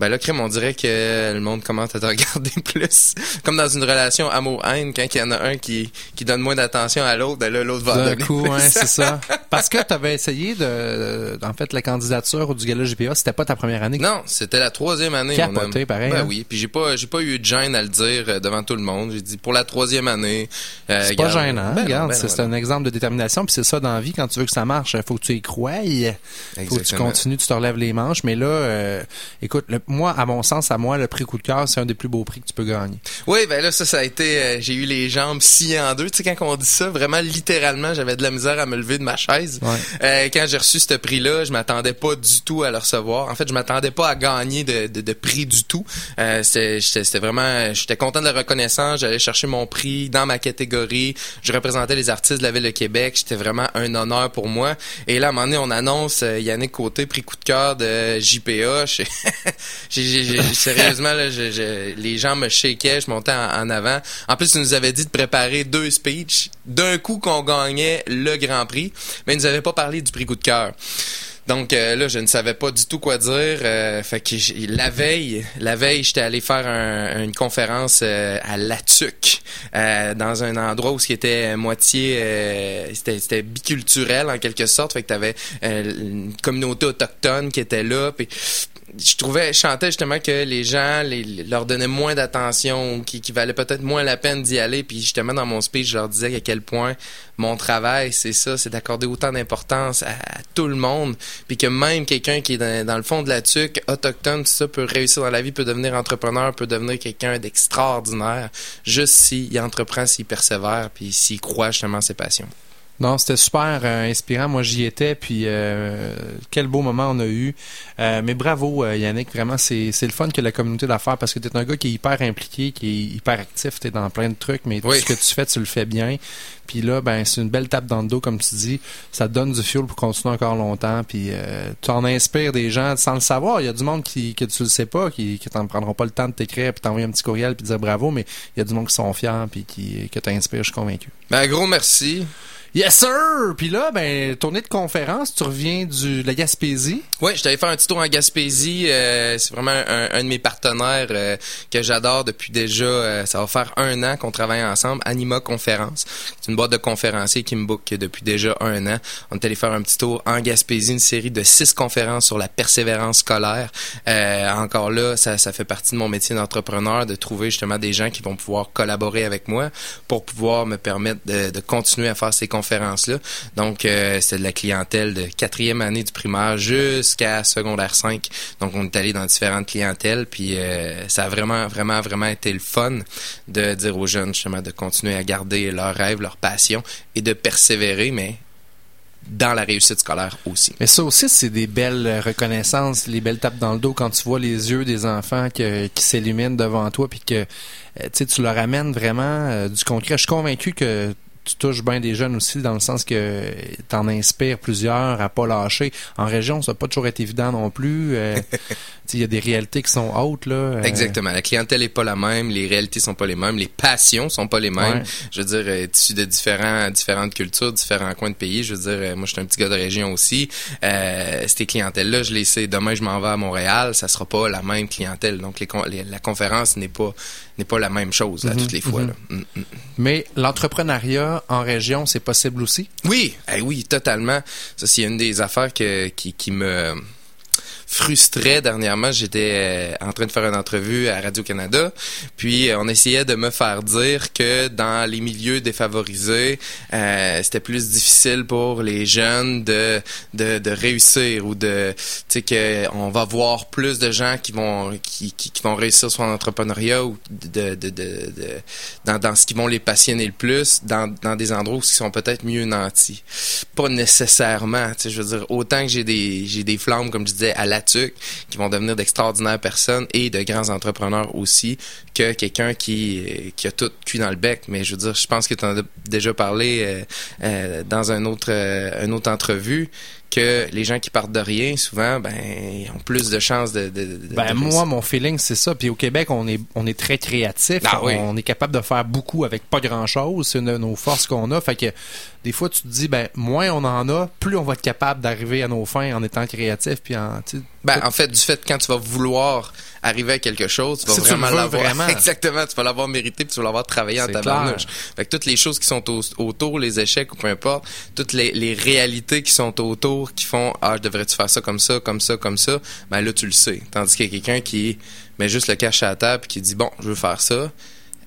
Ben là, crème, on dirait que le monde commence à te regarder plus. Comme dans une relation amour-haine, quand il y en a un qui, qui donne moins d'attention à l'autre, ben là, l'autre va D'un coup, plus. ouais, c'est ça. Parce que tu avais essayé de, en fait, la candidature du gala GPA, c'était pas ta première année? Non, c'était la troisième année. Capoté, homme. pareil, Ben hein? oui, puis j'ai pas, j'ai pas eu de gêne à le dire euh, devant tout le monde. J'ai dit pour la troisième année. euh, C'est pas regarde, gênant, ben regarde, ben c'est c'est un exemple de détermination, puis c'est ça dans la vie, quand tu veux que ça marche, faut que tu y croies, faut que tu Exactement. continues, tu te relèves les manches, mais là, euh, écoute, le- moi, à mon sens, à moi, le prix coup de cœur, c'est un des plus beaux prix que tu peux gagner. Oui, ben là, ça, ça a été. euh, j'ai eu les jambes sciées en deux. Tu sais, quand on dit ça, vraiment littéralement, j'avais de la misère à me lever de ma chaise. Ouais. Euh, quand j'ai reçu ce prix-là, je m'attendais pas du tout à le recevoir. En fait, je m'attendais pas à gagner de, de, de prix du tout. Euh, c'était vraiment. J'étais content de la reconnaissance. J'allais chercher mon prix dans ma catégorie. Je représentais les artistes de la ville de Québec. C'était vraiment un honneur pour moi. Et là, à un moment donné, on annonce euh, Yannick Côté, prix coup de cœur de JPA. Je- j'ai- j'ai- j'ai- sérieusement, là, les gens me shakeaient, je montais en, en avant. En plus, ils nous avaient dit de préparer deux speeches d'un coup qu'on gagnait le Grand Prix, mais ils nous avaient pas parlé du prix coup de cœur. Donc euh, là, je ne savais pas du tout quoi dire. euh, fait que la veille, la veille, j'étais allé faire un- une conférence euh, à Latuc, euh, dans un endroit où ce qui était moitié, euh, c'était c'était biculturel en quelque sorte. Fait que t'avais euh, une communauté autochtone qui était là. Puis je trouvais, je chantais justement que les gens les, leur donnaient moins d'attention, qui, qui valait peut-être moins la peine d'y aller. Puis justement, dans mon speech, je leur disais à quel point mon travail, c'est ça, c'est d'accorder autant d'importance à, tout le monde. Puis que même quelqu'un qui est dans, le fond de la tuque, autochtone, tout ça, peut réussir dans la vie, peut devenir entrepreneur, peut devenir quelqu'un d'extraordinaire, juste s'il entreprend, s'il persévère, puis s'il croit justement à ses passions. Non, c'était super euh, inspirant. Moi, j'y étais, puis euh, quel beau moment on a eu. Euh, mais bravo, Yannick. Vraiment, c'est, c'est le fun que la communauté d'affaires, parce que tu es un gars qui est hyper impliqué, qui est hyper actif, tu es dans plein de trucs, mais tout ce que tu fais, tu le fais bien. Puis là, ben c'est une belle tape dans le dos, comme tu dis. Ça te donne du fuel pour continuer encore longtemps. Puis tu en inspires des gens sans le savoir. Il y a du monde qui que tu le sais pas, qui, qui t'en prendront pas le temps de t'écrire, puis t'envoyer un petit courriel, puis dire bravo. Mais il y a du monde qui sont fiers, puis qui que t'inspires. Je suis convaincu. Ben gros merci. Yes, sir! Puis là, ben, tournée de conférence, tu reviens du, de la Gaspésie. Oui, je t'avais fait un petit tour en Gaspésie. Euh, c'est vraiment un, de mes partenaires euh, que j'adore depuis déjà, euh, ça va faire un an qu'on travaille ensemble, Anima Conférence. C'est une boîte de conférenciers qui me book depuis déjà un an. On est allé faire un petit tour en Gaspésie, une série de six conférences sur la persévérance scolaire. encore là, ça, ça fait partie de mon métier d'entrepreneur, de trouver justement des gens qui vont pouvoir collaborer avec moi pour pouvoir me permettre de, de continuer à faire ces conférences Donc, euh, c'est de la clientèle de quatrième année du primaire jusqu'à secondaire 5. Donc, on est allé dans différentes clientèles, puis euh, ça a vraiment, vraiment, vraiment été le fun de dire aux jeunes, justement, de continuer à garder leurs rêves, leur passion et de persévérer, mais dans la réussite scolaire aussi. Mais ça aussi, c'est des belles reconnaissances, les belles tapes dans le dos quand tu vois les yeux des enfants qui s'illuminent devant toi, puis que euh, tu leur amènes vraiment du concret. Je suis convaincu que tu touches bien des jeunes aussi dans le sens que tu en inspires plusieurs à pas lâcher. En région, ça n'a pas toujours été évident non plus. Euh, il y a des réalités qui sont hautes. Là, euh. Exactement. La clientèle est pas la même, les réalités sont pas les mêmes, les passions sont pas les mêmes. Je veux dire, euh, issu de différents, différentes cultures, différents coins de pays. Je veux dire, moi, je suis un petit gars de région aussi. Euh, ces clientèles-là, je les sais. Demain, je m'en vais à Montréal, ça sera pas la même clientèle. Donc, les, la conférence n'est pas n'est pas la même chose à mhm, toutes les fois. Mhm. Mm, mm. Mais l'entrepreneuriat en région, c'est possible aussi? Oui, eh oui, totalement. Ça, c'est une des affaires qui me frustré dernièrement. J'étais euh, en train de faire une entrevue à Radio-Canada, puis euh, on essayait de me faire dire que dans les milieux défavorisés, euh, c'était plus difficile pour les jeunes de, de, de réussir ou de, tu sais, qu'on va voir plus de gens qui vont, qui, qui, vont réussir sur l'entrepreneuriat ou de, de, de, de, dans, dans ce qui vont les passionner le plus, dans, dans des endroits où ils sont peut-être mieux nantis. Pas nécessairement, tu sais, je veux dire, autant que j'ai des, j'ai des flammes, comme je disais, à la qui vont devenir d'extraordinaires personnes et de grands entrepreneurs aussi, que quelqu'un qui, qui a tout cuit dans le bec. Mais je veux dire, je pense que tu en as déjà parlé euh, euh, dans un autre, euh, une autre entrevue que les gens qui partent de rien, souvent, ben, ont plus de chances de. ben, moi, mon feeling, c'est ça. Puis au Québec, on est, on est très créatif. Ah on est capable de faire beaucoup avec pas grand-chose. C'est nos forces qu'on a. Fait que des fois, tu te dis, ben, moins on en a, plus on va être capable d'arriver à nos fins en étant créatif. Puis en, ben, en fait, du fait, quand tu vas vouloir arriver à quelque chose, tu vas vraiment l'avoir. Exactement, tu vas l'avoir mérité puis tu vas l'avoir travaillé en tabarnouche. Fait que toutes les choses qui sont autour, les échecs ou peu importe, toutes les, les réalités qui sont autour, qui font ah, devrais-tu faire ça comme ça, comme ça, comme ça, ben là tu le sais. Tandis qu'il y a quelqu'un qui met juste le cache à la table et qui dit bon, je veux faire ça.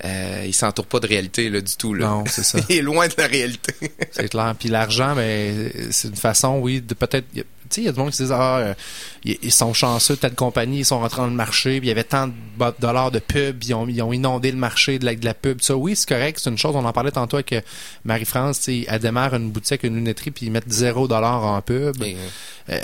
Euh, il s'entoure pas de réalité là du tout là. Non, c'est ça. il est loin de la réalité. c'est clair. Puis l'argent, ben c'est une façon, oui, de peut-être il y a des gens qui se disent ah euh, ils sont chanceux telle compagnie ils sont rentrés dans le marché puis il y avait tant de dollars de pub ils ont, ils ont inondé le marché de la, de la pub ça. Oui c'est correct c'est une chose. On en parlait tantôt avec euh, Marie-France elle démarre une boutique une lunetterie puis ils mettent zéro dollar en pub. Euh,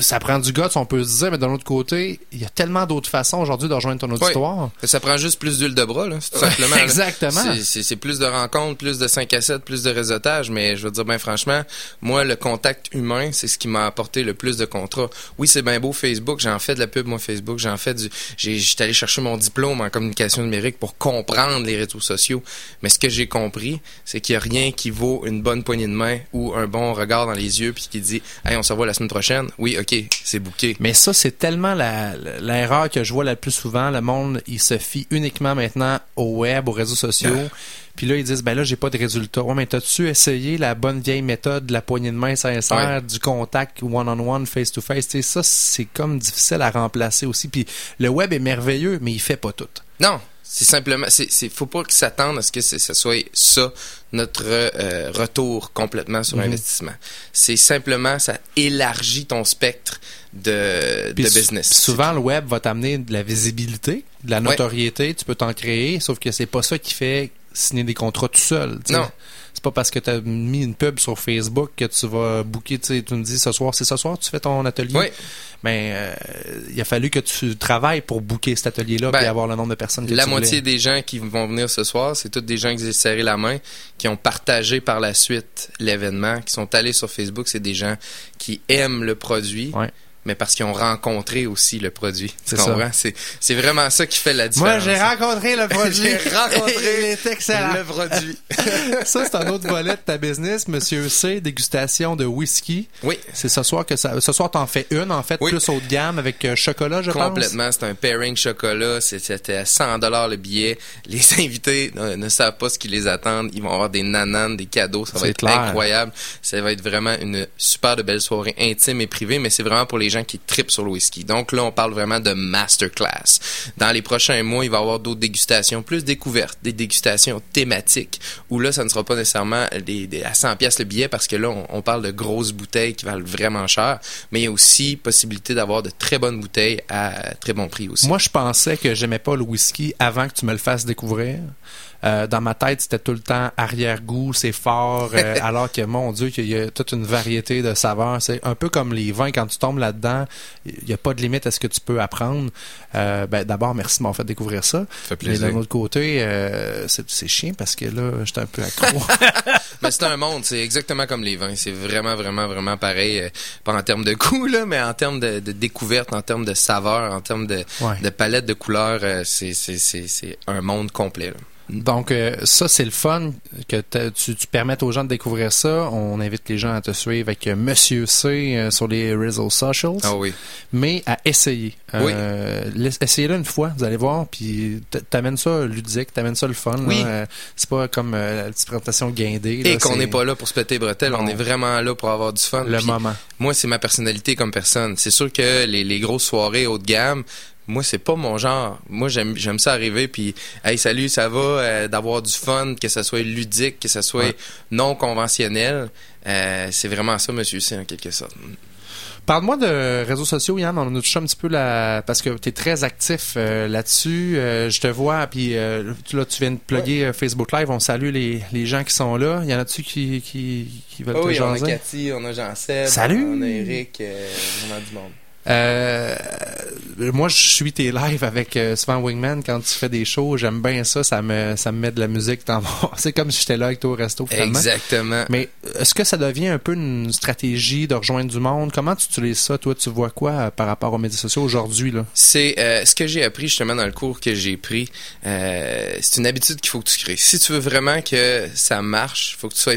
ça prend du goût on peut se dire mais d'un autre côté il y a tellement d'autres façons aujourd'hui de rejoindre ton auditoire. Ça prend juste plus d'huile de bras là, tout simplement exactement. C'est plus de rencontres plus de 5 à 7 plus de réseautage mais je veux dire ben franchement moi le contact humain c'est ce qui m'a apporter le plus de contrats. Oui, c'est bien beau Facebook, j'en fais de la pub moi Facebook, j'en fais du j'étais allé chercher mon diplôme en communication numérique pour comprendre les réseaux sociaux. Mais ce que j'ai compris, c'est qu'il y a rien qui vaut une bonne poignée de main ou un bon regard dans les yeux puis qui dit "Hey, on se voit la semaine prochaine. Oui, OK, c'est booké. Mais ça, c'est tellement la- l'erreur que je vois la plus souvent. Le monde, il se fie uniquement maintenant au web, aux réseaux sociaux. Puis là, ils disent, ben là, j'ai pas de résultat. Ouais, mais t'as-tu essayé la bonne vieille méthode de la poignée de main sincère, Ouais. du contact one-on-one, face-to-face? Tu sais, ça, c'est comme difficile à remplacer aussi. Puis le web est merveilleux, mais il fait pas tout. Non, c'est simplement, c'est, c'est, faut pas qu'ils s'attendent à ce que ce soit ça notre euh, retour complètement sur Mhm. investissement. C'est simplement, ça élargit ton spectre de, de business. souvent, le web va t'amener de la visibilité, de la Ouais. notoriété. Tu peux t'en créer, sauf que c'est pas ça qui fait signer des contrats tout seul. Non. C'est pas parce que tu as mis une pub sur Facebook que tu vas booker. Tu me dis ce soir, c'est ce soir tu fais ton atelier. Oui. Mais euh, il a fallu que tu travailles pour booker cet atelier-là Ben, et avoir le nombre de personnes que La tu moitié des gens qui vont venir ce soir, c'est tous des gens qui j'ai serré la main, qui ont partagé par la suite l'événement, qui sont allés sur Facebook. C'est des gens qui aiment le produit, Ouais. Mais parce qu'ils ont rencontré aussi le produit. Tu comprends? C'est, vraiment ça qui fait la Moi, différence. j'ai rencontré le produit. J'ai rencontré Il est excellent. le produit. ça, c'est un autre volet de ta business, Monsieur C, dégustation de whisky. Oui. C'est ce soir que ça. Ce soir, t'en fais une, en fait, Oui. plus haut de gamme avec euh, chocolat, je pense. Complètement, c'est un pairing chocolat, c'était à 100 dollars le billet. Les invités ne, ne savent pas ce qui les attend, ils vont avoir des nananes, des cadeaux, ça va être clair. incroyable. Ça va être vraiment une super de belle soirée intime et privée, mais c'est vraiment pour les qui tripent sur le whisky. Donc là, on parle vraiment de masterclass. Dans les prochains mois, il va y avoir d'autres dégustations, plus découvertes, des dégustations thématiques, où là, ça ne sera pas nécessairement à 100 pièces le billet parce que là, on, on parle de grosses bouteilles qui valent vraiment cher, mais il y a aussi possibilité d'avoir de très bonnes bouteilles à très bon prix aussi. Moi, je pensais que j'aimais pas le whisky avant que tu me le fasses découvrir. Euh, dans ma tête, c'était tout le temps arrière-goût, c'est fort, euh, alors que, mon Dieu, qu'il y a toute une variété de saveurs. C'est un peu comme les vins, quand tu tombes là-dedans, il n'y a pas de limite à ce que tu peux apprendre. Euh, ben, D'abord, merci de m'avoir fait découvrir ça. fait Mais plaisir. d'un autre côté, euh, c'est chiant parce que là, j'étais un peu accro. Mais c'est un monde, c'est exactement comme les vins. C'est vraiment, vraiment, vraiment pareil. euh, pas en termes de goût, là, mais en termes de, de découverte, en termes de saveur, en termes de, Ouais. de palette de couleurs, c'est un monde complet. là. Donc, euh, ça, c'est le fun que tu, tu permettes aux gens de découvrir ça. On invite les gens à te suivre avec euh, Monsieur C euh, sur les réseaux socials. Ah oui. Mais à essayer. Laisse- Essayez-le une fois, vous allez voir, puis t'amènes ça ludique, t'amènes ça le fun. Oui. C'est pas comme la petite présentation guindée. là, Et qu'on n'est pas là pour se péter les bretelles, on est vraiment là pour avoir du fun. Le Puis moment. Moi, c'est ma personnalité comme personne. C'est sûr que les, les grosses soirées haut de gamme, moi, c'est pas mon genre. Moi, j'aime j'aime ça arriver, puis hey, salut, ça va, euh, d'avoir du fun, que ça soit ludique, que ça soit Ouais. non conventionnel. Euh, c'est vraiment ça, monsieur C, en quelque sorte. Parle-moi de réseaux sociaux, Yann. On a touché un petit peu la... parce que tu es très actif euh, là-dessus. Euh, je te vois, puis euh, là, tu viens de plugger Facebook Live. On salue les, les gens qui sont là. Y en a-tu qui, qui, qui veulent Oh te oui, on a? Cathy, on a Jean-Seb, Salut! on a Eric, euh, vraiment du monde. Euh, moi, je suis tes lives avec euh, souvent Wingman quand tu fais des shows. J'aime bien ça. Ça me, ça me met de la musique dans mon... C'est comme si j'étais là avec toi au resto, finalement. Exactement. Mais est-ce que ça devient un peu une stratégie de rejoindre du monde? Comment tu utilises ça? Toi, tu vois quoi euh, par rapport aux médias sociaux aujourd'hui? là? C'est euh, ce que j'ai appris justement dans le cours que j'ai pris. c'est une habitude qu'il faut que tu crées. Si tu veux vraiment que ça marche, faut que tu sois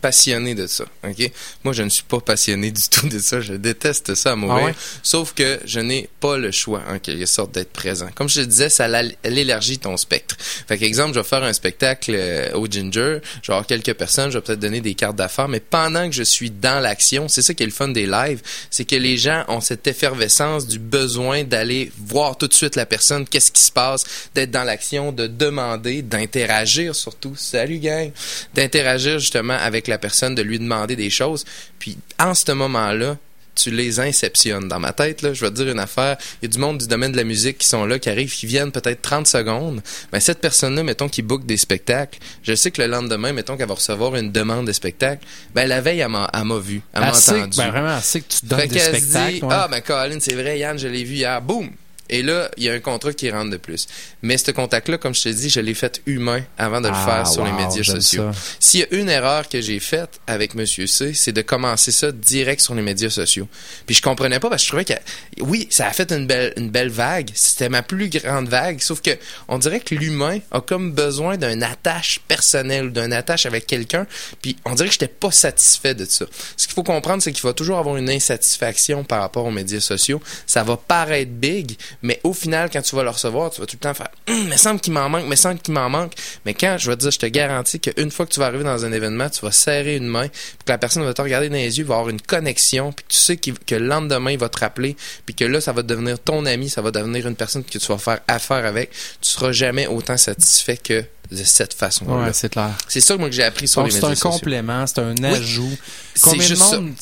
passionné de ça. Ok? Moi, je ne suis pas passionné du tout de ça. Je déteste ça à mourir. Ah ouais? Sauf que je n'ai pas le choix, en quelque sorte, d'être présent. Comme je te disais, ça l'al- élargit ton spectre. Fait qu'exemple, je vais faire un spectacle euh, au Ginger, je vais avoir quelques personnes, je vais peut-être donner des cartes d'affaires, mais pendant que je suis dans l'action, c'est ça qui est le fun des lives, c'est que les gens ont cette effervescence du besoin d'aller voir tout de suite la personne, qu'est-ce qui se passe, d'être dans l'action, de demander, d'interagir surtout. Salut gang! D'interagir justement avec la personne, de lui demander des choses. Puis en ce moment-là, tu les inceptionnes. Dans ma tête, là, je vais te dire une affaire. Il y a du monde du domaine de la musique qui sont là, qui arrivent, qui viennent peut-être 30 secondes. Mais cette personne-là, mettons, qui book des spectacles, je sais que le lendemain, mettons qu'elle va recevoir une demande de spectacle, ben la veille, elle m'a elle m'a vu, elle m'a entendu. ben vraiment assez que tu donnes Fait des spectacles. dit, ouais. ah ben Colin, c'est vrai, Yann, je l'ai vu hier. Boum! Et là, il y a un contrat qui rentre de plus. Mais ce contact-là, comme je te dis, je l'ai fait humain avant de le Ah, faire sur les médias sociaux. S'il y a une erreur que j'ai faite avec Monsieur C, c'est de commencer ça direct sur les médias sociaux. Puis je comprenais pas parce que je trouvais que oui, ça a fait une belle une belle vague. C'était ma plus grande vague, sauf que on dirait que l'humain a comme besoin d'un attache personnel ou d'un attache avec quelqu'un. Puis on dirait que j'étais pas satisfait de ça. Ce qu'il faut comprendre, c'est qu'il va toujours avoir une insatisfaction par rapport aux médias sociaux. Ça va paraître big, mais au final, quand tu vas le recevoir, tu vas tout le temps faire Hum, me semble qu'il m'en manque, me semble qu'il m'en manque. Mais quand je vais te dire, je te garantis qu'une fois que tu vas arriver dans un événement, tu vas serrer une main, puis que la personne va te regarder dans les yeux, va avoir une connexion, puis que tu sais que le lendemain, il va te rappeler, puis que là, ça va devenir ton ami, ça va devenir une personne que tu vas faire affaire avec. Tu seras jamais autant satisfait que de cette façon-là. Ouais, c'est clair. C'est ça moi, que j'ai appris sur Donc, les c'est médias un sociaux. complément, c'est un ajout. C'est Combien de monde,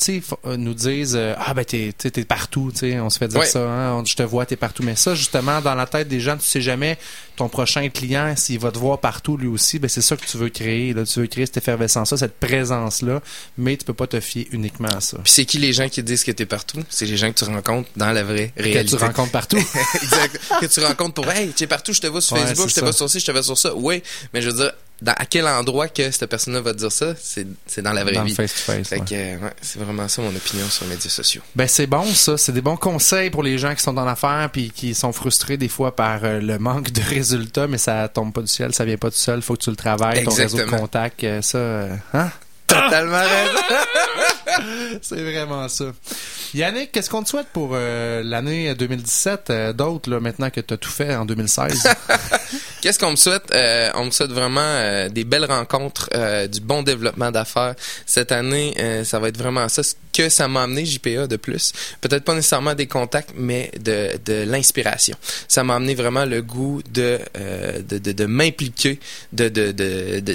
euh, nous disent euh, ah ben t'es partout, tu sais, on se fait dire Ouais. ça, hein, on- je te vois, t'es partout. Mais ça, justement, dans la tête des gens, tu sais jamais ton prochain client s'il va te voir partout lui aussi, ben c'est ça que tu veux créer. Là, tu veux créer cette effervescence, là, cette présence là, mais tu peux pas te fier uniquement à ça. Puis c'est qui les gens qui disent que t'es partout? C'est les gens que tu rencontres dans la vraie réalité. Que tu rencontres partout. exact. Que tu rencontres pour Hey, tu es partout, je te vois sur Ouais, Facebook, je te vois sur ci, je te vois sur ça. Oui, mais je veux dire, dans, à quel endroit que cette personne-là va te dire ça, c'est c'est dans la vraie Dans vie. face-to-face, Fait ouais. que, euh, ouais, c'est vraiment ça mon opinion sur les médias sociaux. Ben c'est bon ça, c'est des bons conseils pour les gens qui sont dans l'affaire puis qui sont frustrés des fois par euh, le manque de mais ça tombe pas du ciel, ça vient pas tout seul, faut que tu le travailles, ton réseau de Exactement. contacts, euh, ça, euh, hein? Totalement raison. c'est vraiment ça. Yannick, qu'est-ce qu'on te souhaite pour euh, l'année 2017, euh, d'autres là maintenant que tu as tout fait en 2016? Qu'est-ce qu'on me souhaite? Euh, on me souhaite vraiment euh, des belles rencontres, du bon développement d'affaires. Cette année, ça va être vraiment ça. Ce que ça m'a amené, JPA, de plus. Peut-être pas nécessairement des contacts, mais de, de l'inspiration. Ça m'a amené vraiment le goût de, de, de, de m'impliquer, de,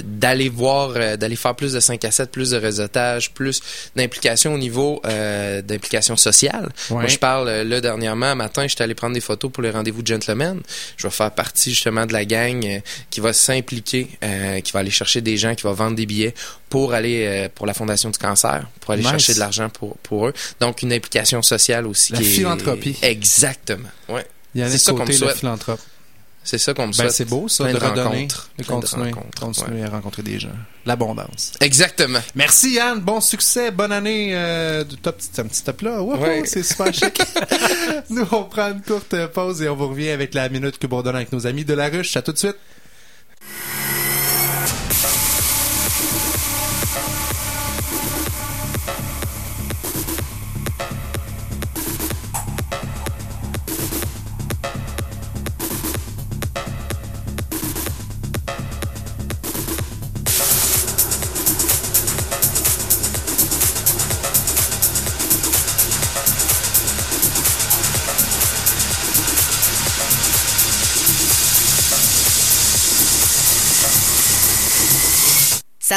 d'aller voir, d'aller faire plus de 5 à 7, plus de réseautage, plus d'implication au niveau euh, d'implication sociale. Ouais. Moi, je parle, euh, là, dernièrement, matin, j'étais allé prendre des photos pour les rendez-vous de gentlemen. Je vais faire partie, justement, de la gang euh, qui va s'impliquer, euh, qui va aller chercher des gens, qui va vendre des billets pour aller euh, pour la Fondation du cancer, pour aller Nice. chercher de l'argent pour, pour eux. Donc, une implication sociale aussi. La qui est- philanthropie. Exactement. Ouais. C'est ça qu'on me Côté, le philanthrope. C'est ça qu'on me Ben, c'est beau ça, de redonner, de plein continuer, ouais. à rencontrer des gens. L'abondance. Exactement. Merci Yann, bon succès, bonne année euh, de top, c'est un petit top là. Ouais. c'est super chic. Nous on prend une courte pause et on vous revient avec la minute que bourdonne avec nos amis de la ruche. À tout de suite.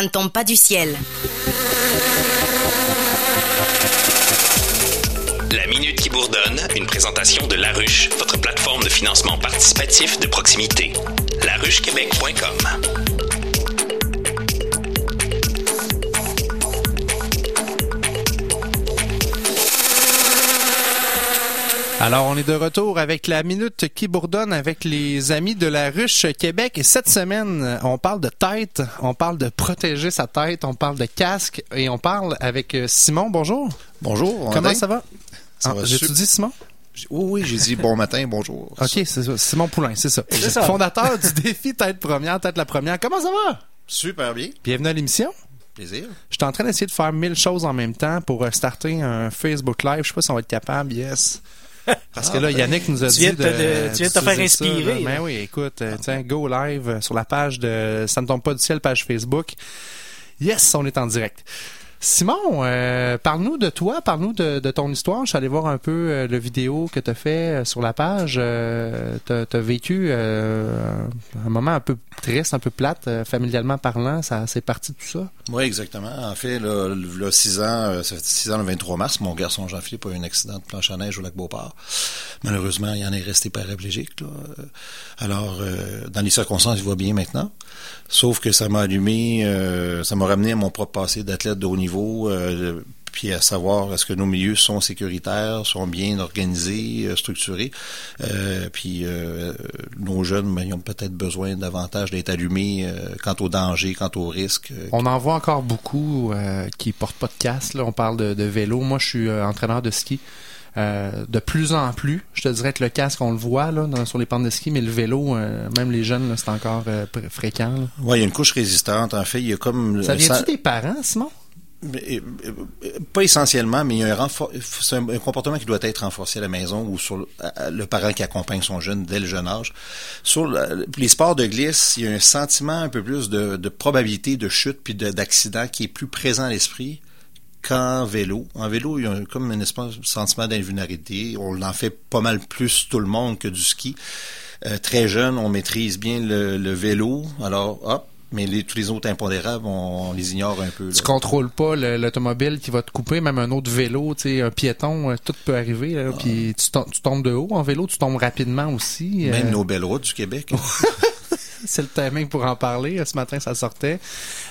Ne tombe pas du ciel. La Minute qui bourdonne, une présentation de La Ruche, votre plateforme de financement participatif de proximité. laruchequebec.com. Alors, on est de retour avec la minute qui bourdonne avec les amis de la ruche Québec. Et cette semaine, on parle de tête, on parle de protéger sa tête, on parle de casque et on parle avec euh, Simon. Bonjour. Bonjour. Comment ça va? Ça Ah, va J'ai-tu dit Simon? Oui, oui, j'ai dit bon matin, bonjour. OK, c'est ça. Simon Poulain, c'est ça. C'est ça. Fondateur du défi Tête Première, Tête la Première. Comment ça va? Super bien. Bienvenue à l'émission. Plaisir. Je suis en train d'essayer de faire mille choses en même temps pour euh, starter un Facebook Live. Je sais pas si on va être capable, yes. Parce que là, Yannick nous a Tu dit de tu viens de te faire inspirer, là. Ben oui, écoute, euh, tiens, go live sur la page de Ça ne tombe pas du ciel, page Facebook. Yes, on est en direct. Simon, euh, parle-nous de toi, parle-nous de, ton histoire. Je suis allé voir un peu euh, le vidéo que tu as fait euh, sur la page. Euh, tu as, vécu un moment un peu triste, un peu plate, familialement parlant. Ça c'est parti de tout ça. Oui, exactement. En fait, là, là, six ans, ça fait six ans le 23 mars, mon garçon Jean-Philippe a eu un accident de planche à neige au lac Beauport. Malheureusement, il en est resté paraplégique. Alors, dans les circonstances, il va bien maintenant. Sauf que ça m'a allumé, ça m'a ramené à mon propre passé d'athlète de haut niveau, euh, puis à savoir est-ce que nos milieux sont sécuritaires, sont bien organisés, euh, structurés. Euh, puis euh, nos jeunes, ben, ils ont peut-être besoin davantage d'être allumés quant au danger, quant au risque. euh, On en voit encore beaucoup qui portent pas de casque. Là. On parle de, de vélo. Moi, je suis entraîneur de ski. Euh, de plus en plus, je te dirais que le casque, on le voit là, dans- sur les pentes de ski, mais le vélo, euh, même les jeunes, c'est encore euh, fréquent. Ouais, il y a une couche résistante. En fait, il y a comme Ça vient-tu des parents, Simon? Pas essentiellement, mais il y a un, c'est un, comportement qui doit être renforcé à la maison ou sur le, parent qui accompagne son jeune dès le jeune âge. Sur le- les sports de glisse, il y a un sentiment un peu plus de, probabilité de chute puis de- d'accident qui est plus présent à l'esprit qu'en vélo. En vélo, il y a comme un espèce de sentiment d'invulnérabilité. On en fait pas mal plus tout le monde que du ski. Euh, très jeune, on maîtrise bien le vélo. Alors, hop, mais les, tous les autres impondérables, on, on les ignore un peu. là. Tu contrôles pas le- l'automobile qui va te couper, même un autre vélo, tu sais, un piéton, euh, tout peut arriver. là, Puis tu, tom- tu tombes de haut en vélo, tu tombes rapidement aussi. Même euh, nos belles routes du Québec. c'est le timing pour en parler. Ce matin, ça sortait.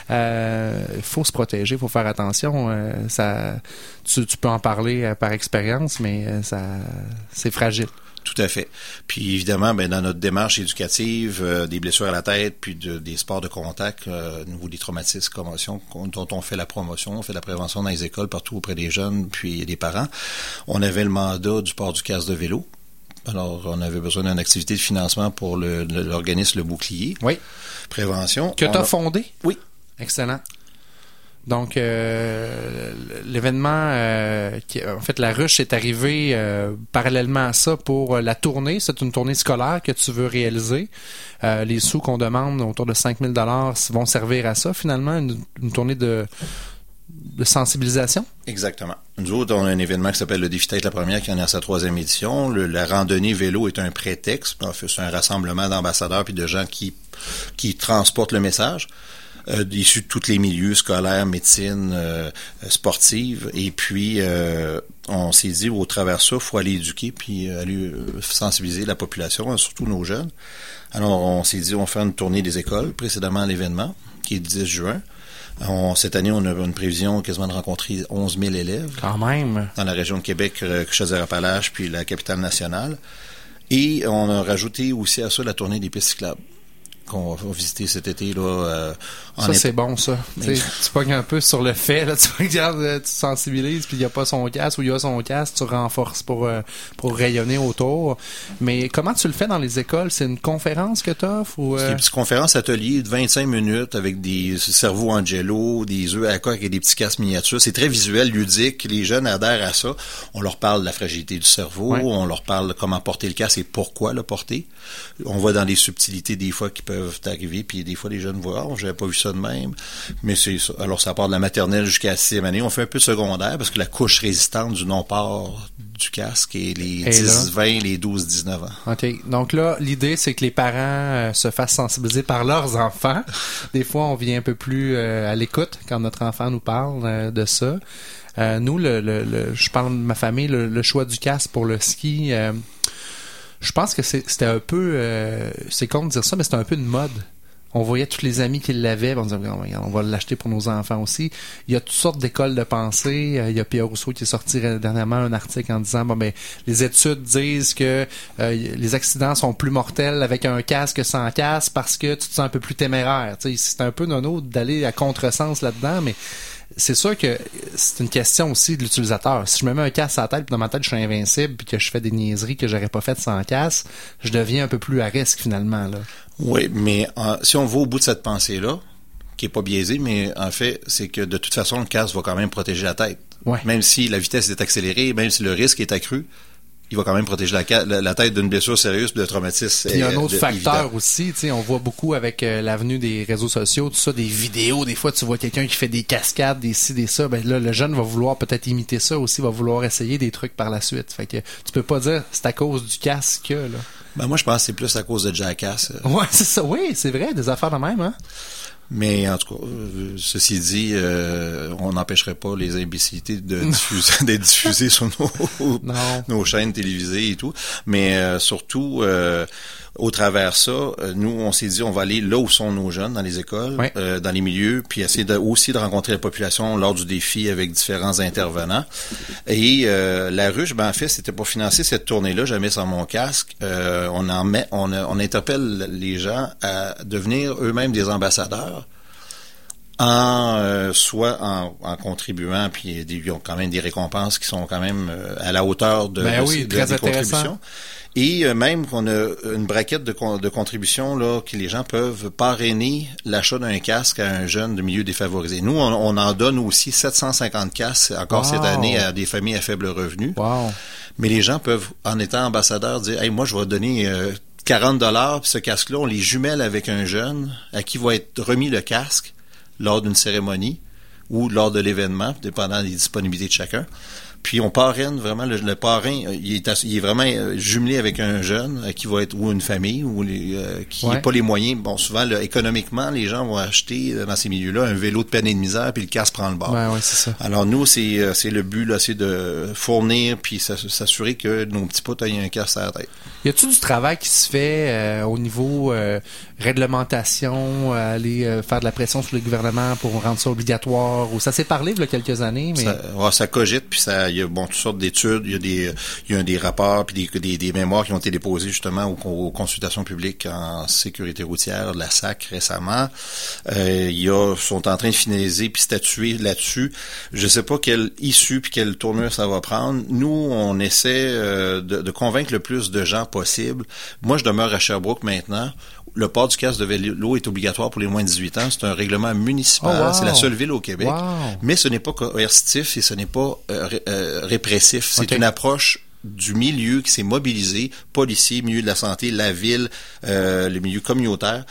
Euh, Il faut se protéger, il faut faire attention. Euh, ça, tu, tu peux en parler euh, par expérience, mais euh, ça, c'est fragile. Tout à fait. Puis évidemment, ben, dans notre démarche éducative, euh, des blessures à la tête, puis de- des sports de contact, euh, au niveau des traumatismes, commotions, dont on fait la promotion, on fait la prévention dans les écoles, partout auprès des jeunes, puis des parents. On avait le mandat du port du casque de vélo. Alors, on avait besoin d'une activité de financement pour le- le- l'organisme Le Bouclier. Oui. Prévention. Que tu as a- fondé? Oui. Excellent. Donc, euh, l'événement, euh, en fait, la ruche est arrivée euh, parallèlement à ça pour la tournée. C'est une tournée scolaire que tu veux réaliser. Les sous qu'on demande, autour de 5000 dollars, vont servir à ça, finalement, une, tournée de, sensibilisation. Exactement. Nous autres, on a un événement qui s'appelle le Défi Tête la première qui en est à sa troisième édition. Le- la randonnée vélo est un prétexte. C'est un rassemblement d'ambassadeurs puis de gens qui transportent le message. Euh, issus de tous les milieux scolaires, médecine, euh, euh, sportive. Et puis, euh, on s'est dit, au travers de ça, il faut aller éduquer puis euh, aller euh, sensibiliser la population, hein, surtout nos jeunes. Alors, on s'est dit, on faire une tournée des écoles précédemment à l'événement, qui est le 10 juin. On- cette année, on a une prévision quasiment de rencontrer 11 000 élèves. Quand même. Dans la région de Québec, euh, Chaudière-Appalaches, puis la capitale nationale. Et on a rajouté aussi à ça la tournée des pistes cyclables qu'on va visiter cet été. Là, euh, Ça, c'est bon, ça. Tu pognes un peu sur le fait, là, tu regardes, euh, tu sensibilises, puis il n'y a pas son casque ou il y a son casque, tu renforces pour, euh, pour rayonner autour. Mais comment tu le fais dans les écoles? C'est une conférence que tu offres? Ou, C'est des petites conférences ateliers de 25 minutes avec des cerveaux angelo, des œufs à coque et des petits casques miniatures. C'est très visuel, ludique. Les jeunes adhèrent à ça. On leur parle de la fragilité du cerveau. Ouais. On leur parle de comment porter le casque et pourquoi le porter. On va dans les subtilités des fois qui peuvent arriver. Puis des fois, les jeunes voient, oh, j'avais pas vu ça de même. Mais c'est ça. Alors, ça part de la maternelle jusqu'à la sixième année. On fait un peu de secondaire parce que la couche résistante du non-port du casque et les Et là? 10, 20, les 12, 19 ans. OK. Donc là, l'idée, c'est que les parents euh, se fassent sensibiliser par leurs enfants. Des fois, on vient un peu plus euh, à l'écoute quand notre enfant nous parle euh, de ça. Nous, le, le- le- je parle de ma famille, le, choix du casque pour le ski, je pense que c'était un peu... euh, c'est con de dire ça, mais c'était un peu une mode. On voyait tous les amis qui l'avaient, on disait, on va l'acheter pour nos enfants aussi. Il y a toutes sortes d'écoles de pensée. Euh, Il y a Pierre Rousseau qui est sorti ré- dernièrement un article en disant, bon ben, les études disent que euh, les accidents sont plus mortels avec un casque que sans casque parce que tu te sens un peu plus téméraire. C'est un peu nono d'aller à contresens là-dedans, mais c'est sûr que c'est une question aussi de l'utilisateur. Si je me mets un casque à la tête, puis dans ma tête, je suis invincible, puis que je fais des niaiseries que j'aurais pas faites sans casque, je deviens un peu plus à risque finalement. Là. Oui, mais euh, si on va au bout de cette pensée-là, qui est pas biaisée, mais en fait, c'est que de toute façon, le casque va quand même protéger la tête. Ouais. Même si la vitesse est accélérée, même si le risque est accru, il va quand même protéger la, ca- la, la tête d'une blessure sérieuse de traumatisme. Puis il y a un euh, autre de- facteur évident. aussi, tu sais, on voit beaucoup avec euh, l'avenue des réseaux sociaux, tout ça, des vidéos, des fois tu vois quelqu'un qui fait des cascades, des ci, des ça, ben là le jeune va vouloir peut-être imiter ça aussi, va vouloir essayer des trucs par la suite. Fait que tu peux pas dire c'est à cause du casque que, là. Ben, moi, je pense que c'est plus à cause de Jackass. euh. Ouais, c'est ça, oui, c'est vrai, des affaires de même, hein. Mais en tout cas, euh, ceci dit, euh, on n'empêcherait pas les imbécilités de diffuser, d'être diffusées sur nos, nos chaînes télévisées et tout. Mais euh, surtout, euh, au travers ça, euh, nous, on s'est dit, on va aller là où sont nos jeunes, dans les écoles, euh, dans les milieux, puis essayer de, aussi de rencontrer la population lors du défi avec différents intervenants. Et euh, la ruche, ben en fait, c'était pour financer cette tournée-là, jamais sans mon casque. Euh, on en met, on, on interpelle les gens à devenir eux-mêmes des ambassadeurs en euh, soit en, en contribuant puis ils ont quand même des récompenses qui sont quand même euh, à la hauteur de, Ben oui, de- très des contributions et euh, même qu'on a une braquette de, de contributions là que les gens peuvent parrainer l'achat d'un casque à un jeune de milieu défavorisé. Nous on, on en donne aussi 750 casques encore Wow. cette année à des familles à faible revenu. Wow. Mais les gens peuvent en étant ambassadeurs dire hey moi je vais donner euh, 40 dollars ce casque là on les jumelle avec un jeune à qui va être remis le casque lors d'une cérémonie ou lors de l'événement, dépendant des disponibilités de chacun. Puis on parraine vraiment le, le parrain, euh, il est, il est vraiment euh, jumelé avec un jeune euh, qui va être ou une famille ou les, euh, qui n'a Ouais. pas les moyens. Bon, souvent là, économiquement, les gens vont acheter dans ces milieux-là un vélo de peine et de misère puis le casse prend le bord. Ouais, ouais, c'est ça. Alors nous, c'est c'est le but là, c'est de fournir puis s'ass- s'assurer que nos petits potes aient un casse à la tête. Y a-tu du travail qui se fait euh, au niveau euh, réglementation, aller faire de la pression sur le gouvernement pour rendre ça obligatoire? Ou ça s'est parlé il y a quelques années, mais Ça, ouais, ça cogite, puis ça, il y a bon toutes sortes d'études, il y a des, il y a des rapports, puis des, des, des mémoires qui ont été déposés justement aux, aux consultations publiques en sécurité routière, de la SAC récemment. Euh, il y a, sont en train de finaliser puis statuer là-dessus. Je sais pas quelle issue puis quelle tournure ça va prendre. Nous, on essaie euh, de, de convaincre le plus de gens possible. Moi, je demeure à Sherbrooke maintenant. Le port du casque de vélo est obligatoire pour les moins de 18 ans. C'est un règlement municipal. Oh, wow. C'est la seule ville au Québec. Wow. Mais ce n'est pas coercitif et ce n'est pas euh, ré- euh, répressif. C'est une approche du milieu qui s'est mobilisé, policiers, milieu de la santé, la ville, euh, le milieu communautaire,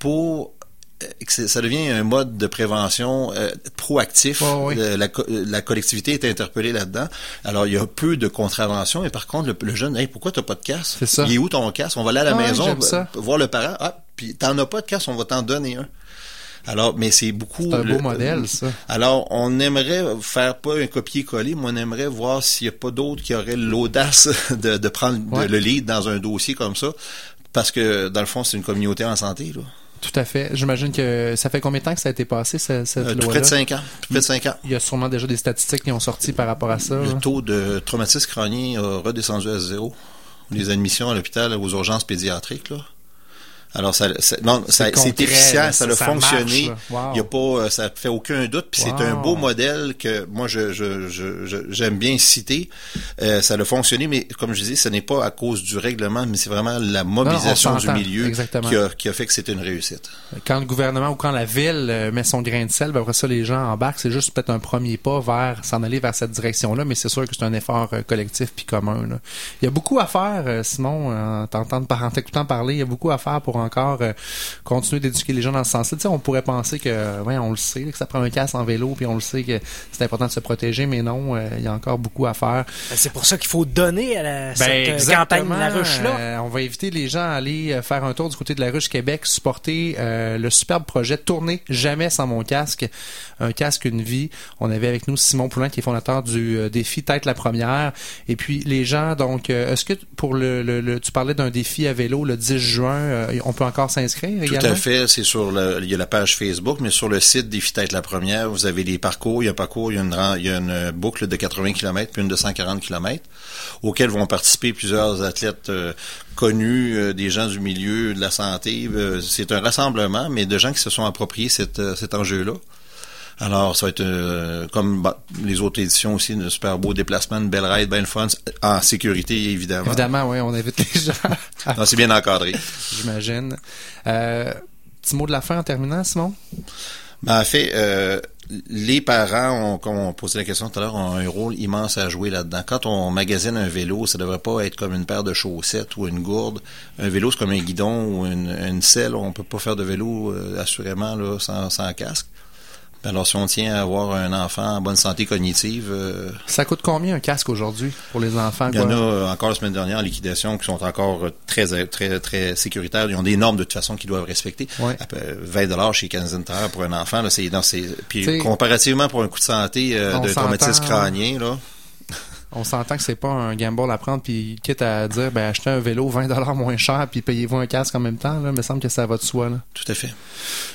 pour euh, que ça devient un mode de prévention euh, proactif. La, co- la collectivité est interpellée là-dedans. Alors, il y a peu de contraventions, et par contre, le, le jeune, hey, pourquoi t'as pas de casse? Ça. Il est où ton casse? On va aller à la Ouais, maison, voir le parent. Ah, puis t'en as pas de casse, on va t'en donner un. Alors, mais c'est beaucoup. C'est un beau le- modèle, ça. alors, on aimerait faire pas un copier-coller, mais on aimerait voir s'il n'y a pas d'autres qui auraient l'audace de, de prendre Ouais. le lead dans un dossier comme ça. Parce que, dans le fond, c'est une communauté en santé, là. tout à fait. J'imagine que ça fait combien de temps que ça a été passé ce- cette Euh, loi-là? près de cinq ans. Tout près de cinq ans. Il y a sûrement déjà des statistiques qui ont sorti par rapport à ça. Le là. taux de traumatisme crânien a redescendu à zéro. Les admissions à l'hôpital aux urgences pédiatriques, là. Alors, ça, ça- non, C'est c'est là, ça, ça- a fonctionné. marche. Wow. Il y a pas, euh, ça fait aucun doute. Puis c'est un beau modèle que moi je je- je- je- j'aime bien citer. Euh, ça a fonctionné, mais comme je disais, ce n'est pas à cause du règlement, mais c'est vraiment la mobilisation on du milieu qui a, qui a fait que c'était une réussite. Quand le gouvernement ou quand la ville euh, met son grain de sel, ben après ça, les gens embarquent. C'est juste peut-être un premier pas vers s'en aller vers cette direction-là, mais c'est sûr que c'est un effort euh, collectif puis commun. là. Il y a beaucoup à faire, Simon, en t'entendant en t'écoutant parler, il y a beaucoup à faire pour encore euh, continuer d'éduquer les gens dans ce sens-là. Tu sais, on pourrait penser que, ouais, on le sait, que ça prend un casque en vélo, puis on le sait que c'est important de se protéger, mais non, euh, il y a encore beaucoup à faire. Ben, C'est pour ça qu'il faut donner à la, cette Ben, euh, exactement. campagne de la ruche-là. Euh, on va inviter les gens à aller euh, faire un tour du côté de la ruche Québec, supporter euh, le superbe projet Tourner jamais sans mon casque, un casque une vie. On avait avec nous Simon Poulin qui est fondateur du euh, défi Tête la première. Et puis les gens, donc, euh, est-ce que pour le, le- le- tu parlais d'un défi à vélo le 10 juin, euh, on peut encore s'inscrire Tout également? à fait. C'est sur le, il y a la page Facebook, mais sur le site des la première, vous avez les parcours. Il y a un parcours, il y a une, ran- il y a une boucle de 80 km puis une de 140 km auxquelles vont participer plusieurs athlètes euh, connus, euh, des gens du milieu de la santé. Euh, c'est un rassemblement, mais de gens qui se sont appropriés euh, cet enjeu-là. Alors, ça va être euh, comme bah, les autres éditions aussi, de super beau déplacement, une belle ride, bien fun, en sécurité évidemment. Évidemment, oui, on invite les gens. à- Non, c'est bien encadré. J'imagine. Euh, petit mot de la fin en terminant, Simon? Ben, en fait, euh, les parents, ont, comme on posait la question tout à l'heure, ont un rôle immense à jouer là-dedans. Quand on magasine un vélo, ça devrait pas être comme une paire de chaussettes ou une gourde. Un vélo, c'est comme un guidon ou une, une selle. On peut pas faire de vélo, euh, assurément, là, sans, sans casque. Ben alors, si on tient à avoir un enfant en bonne santé cognitive... euh, Ça coûte combien un casque aujourd'hui pour les enfants? il y en a euh, encore la semaine dernière en liquidation qui sont encore euh, très très très sécuritaires. Ils ont des normes de toute façon qu'ils doivent respecter. Ouais. À peu- 20 dollars chez Canadian Tire pour un enfant, là, c'est puis comparativement pour un coup de santé euh, de traumatisme crânien là. On s'entend que c'est pas un gamble à prendre, puis quitte à dire, ben, achetez un vélo 20 moins cher, puis payez-vous un casque en même temps, là, il me semble que ça va de soi. Là. Tout à fait.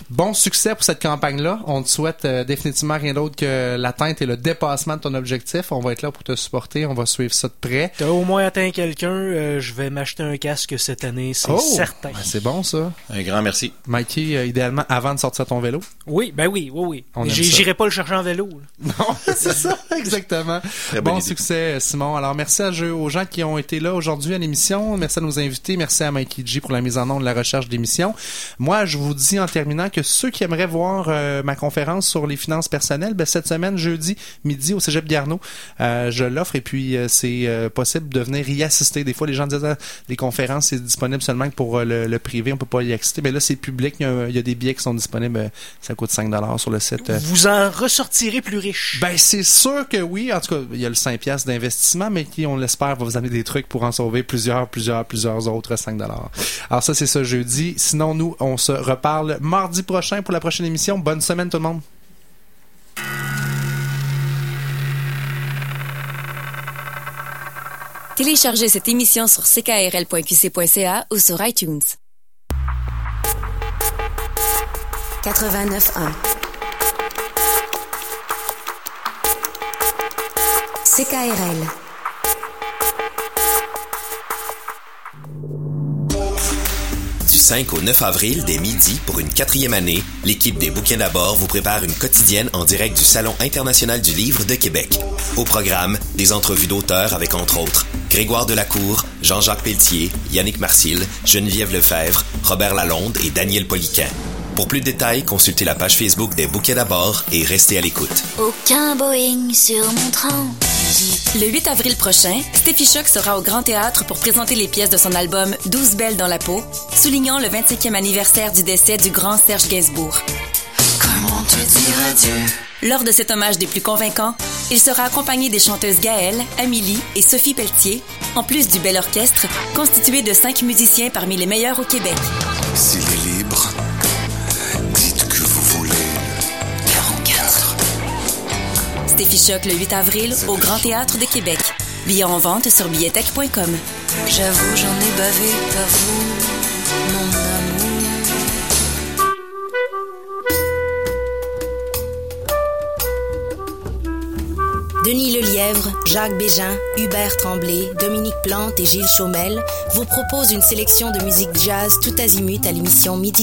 Bon succès pour cette campagne-là. On te souhaite euh, définitivement rien d'autre que l'atteinte et le dépassement de ton objectif. On va être là pour te supporter, on va suivre ça de près. T'as au moins atteint quelqu'un, euh, je vais m'acheter un casque cette année, c'est Oh! certain. Ben, c'est bon ça. Un grand merci. Mikey, euh, idéalement avant de sortir ton vélo? Oui, ben oui, oui, oui. J'irai pas le chercher en vélo. là. Non, c'est ça, exactement. Bon idée. succès, Simon. Alors, merci à aux gens qui ont été là aujourd'hui à l'émission. Merci à nos invités. Merci à Mikey G pour la mise en onde de la recherche d'émission. Moi, je vous dis en terminant que ceux qui aimeraient voir euh, ma conférence sur les finances personnelles, ben, cette semaine, jeudi, midi, au Cégep Garneau, euh, je l'offre et puis euh, c'est possible de venir y assister. Des fois, les gens disent, ah, les conférences, c'est disponible seulement pour le, le privé, on peut pas y assister. Mais là, c'est public. Il y, a, il y a des billets qui sont disponibles. Ça coûte 5 sur le site. Vous en ressortirez plus riche. ben, c'est sûr que oui. En tout cas, il y a le 5 piastres d'investissement, mais qui, on l'espère, va vous amener des trucs pour en sauver plusieurs, plusieurs, plusieurs autres 5 Alors ça, c'est ça jeudi. Sinon, nous, on se reparle mardi prochain pour la prochaine émission. Bonne semaine, tout le monde. Téléchargez cette émission sur ckrl.qc.ca ou sur iTunes. 89.1 CKRL Du 5 au 9 avril, dès midi, pour une quatrième année, l'équipe des Bouquins d'abord vous prépare une quotidienne en direct du Salon international du livre de Québec. Au programme, des entrevues d'auteurs avec entre autres Grégoire Delacour, Jean-Jacques Pelletier, Yannick Marcil, Geneviève Lefebvre, Robert Lalonde et Daniel Poliquin. Pour plus de détails, consultez la page Facebook des Bouquets d'abord et restez à l'écoute. Aucun Boeing sur mon train. Le 8 avril prochain, Steffi Choc sera au Grand Théâtre pour présenter les pièces de son album 12 belles dans la peau, soulignant le 25e anniversaire du décès du grand Serge Gainsbourg. Comment te dire adieu Lors de cet hommage des plus convaincants, il sera accompagné des chanteuses Gaëlle, Amélie et Sophie Pelletier, en plus du bel orchestre, constitué de cinq musiciens parmi les meilleurs au Québec. Choc le 8 avril au Grand Théâtre de Québec. Billets en vente sur billetech.com. J'avoue, j'en ai bavé par vous, mon amour. Denis Lelièvre, Jacques Bégin, Hubert Tremblay, Dominique Plante et Gilles Chaumel vous proposent une sélection de musique jazz tout azimut à l'émission Midi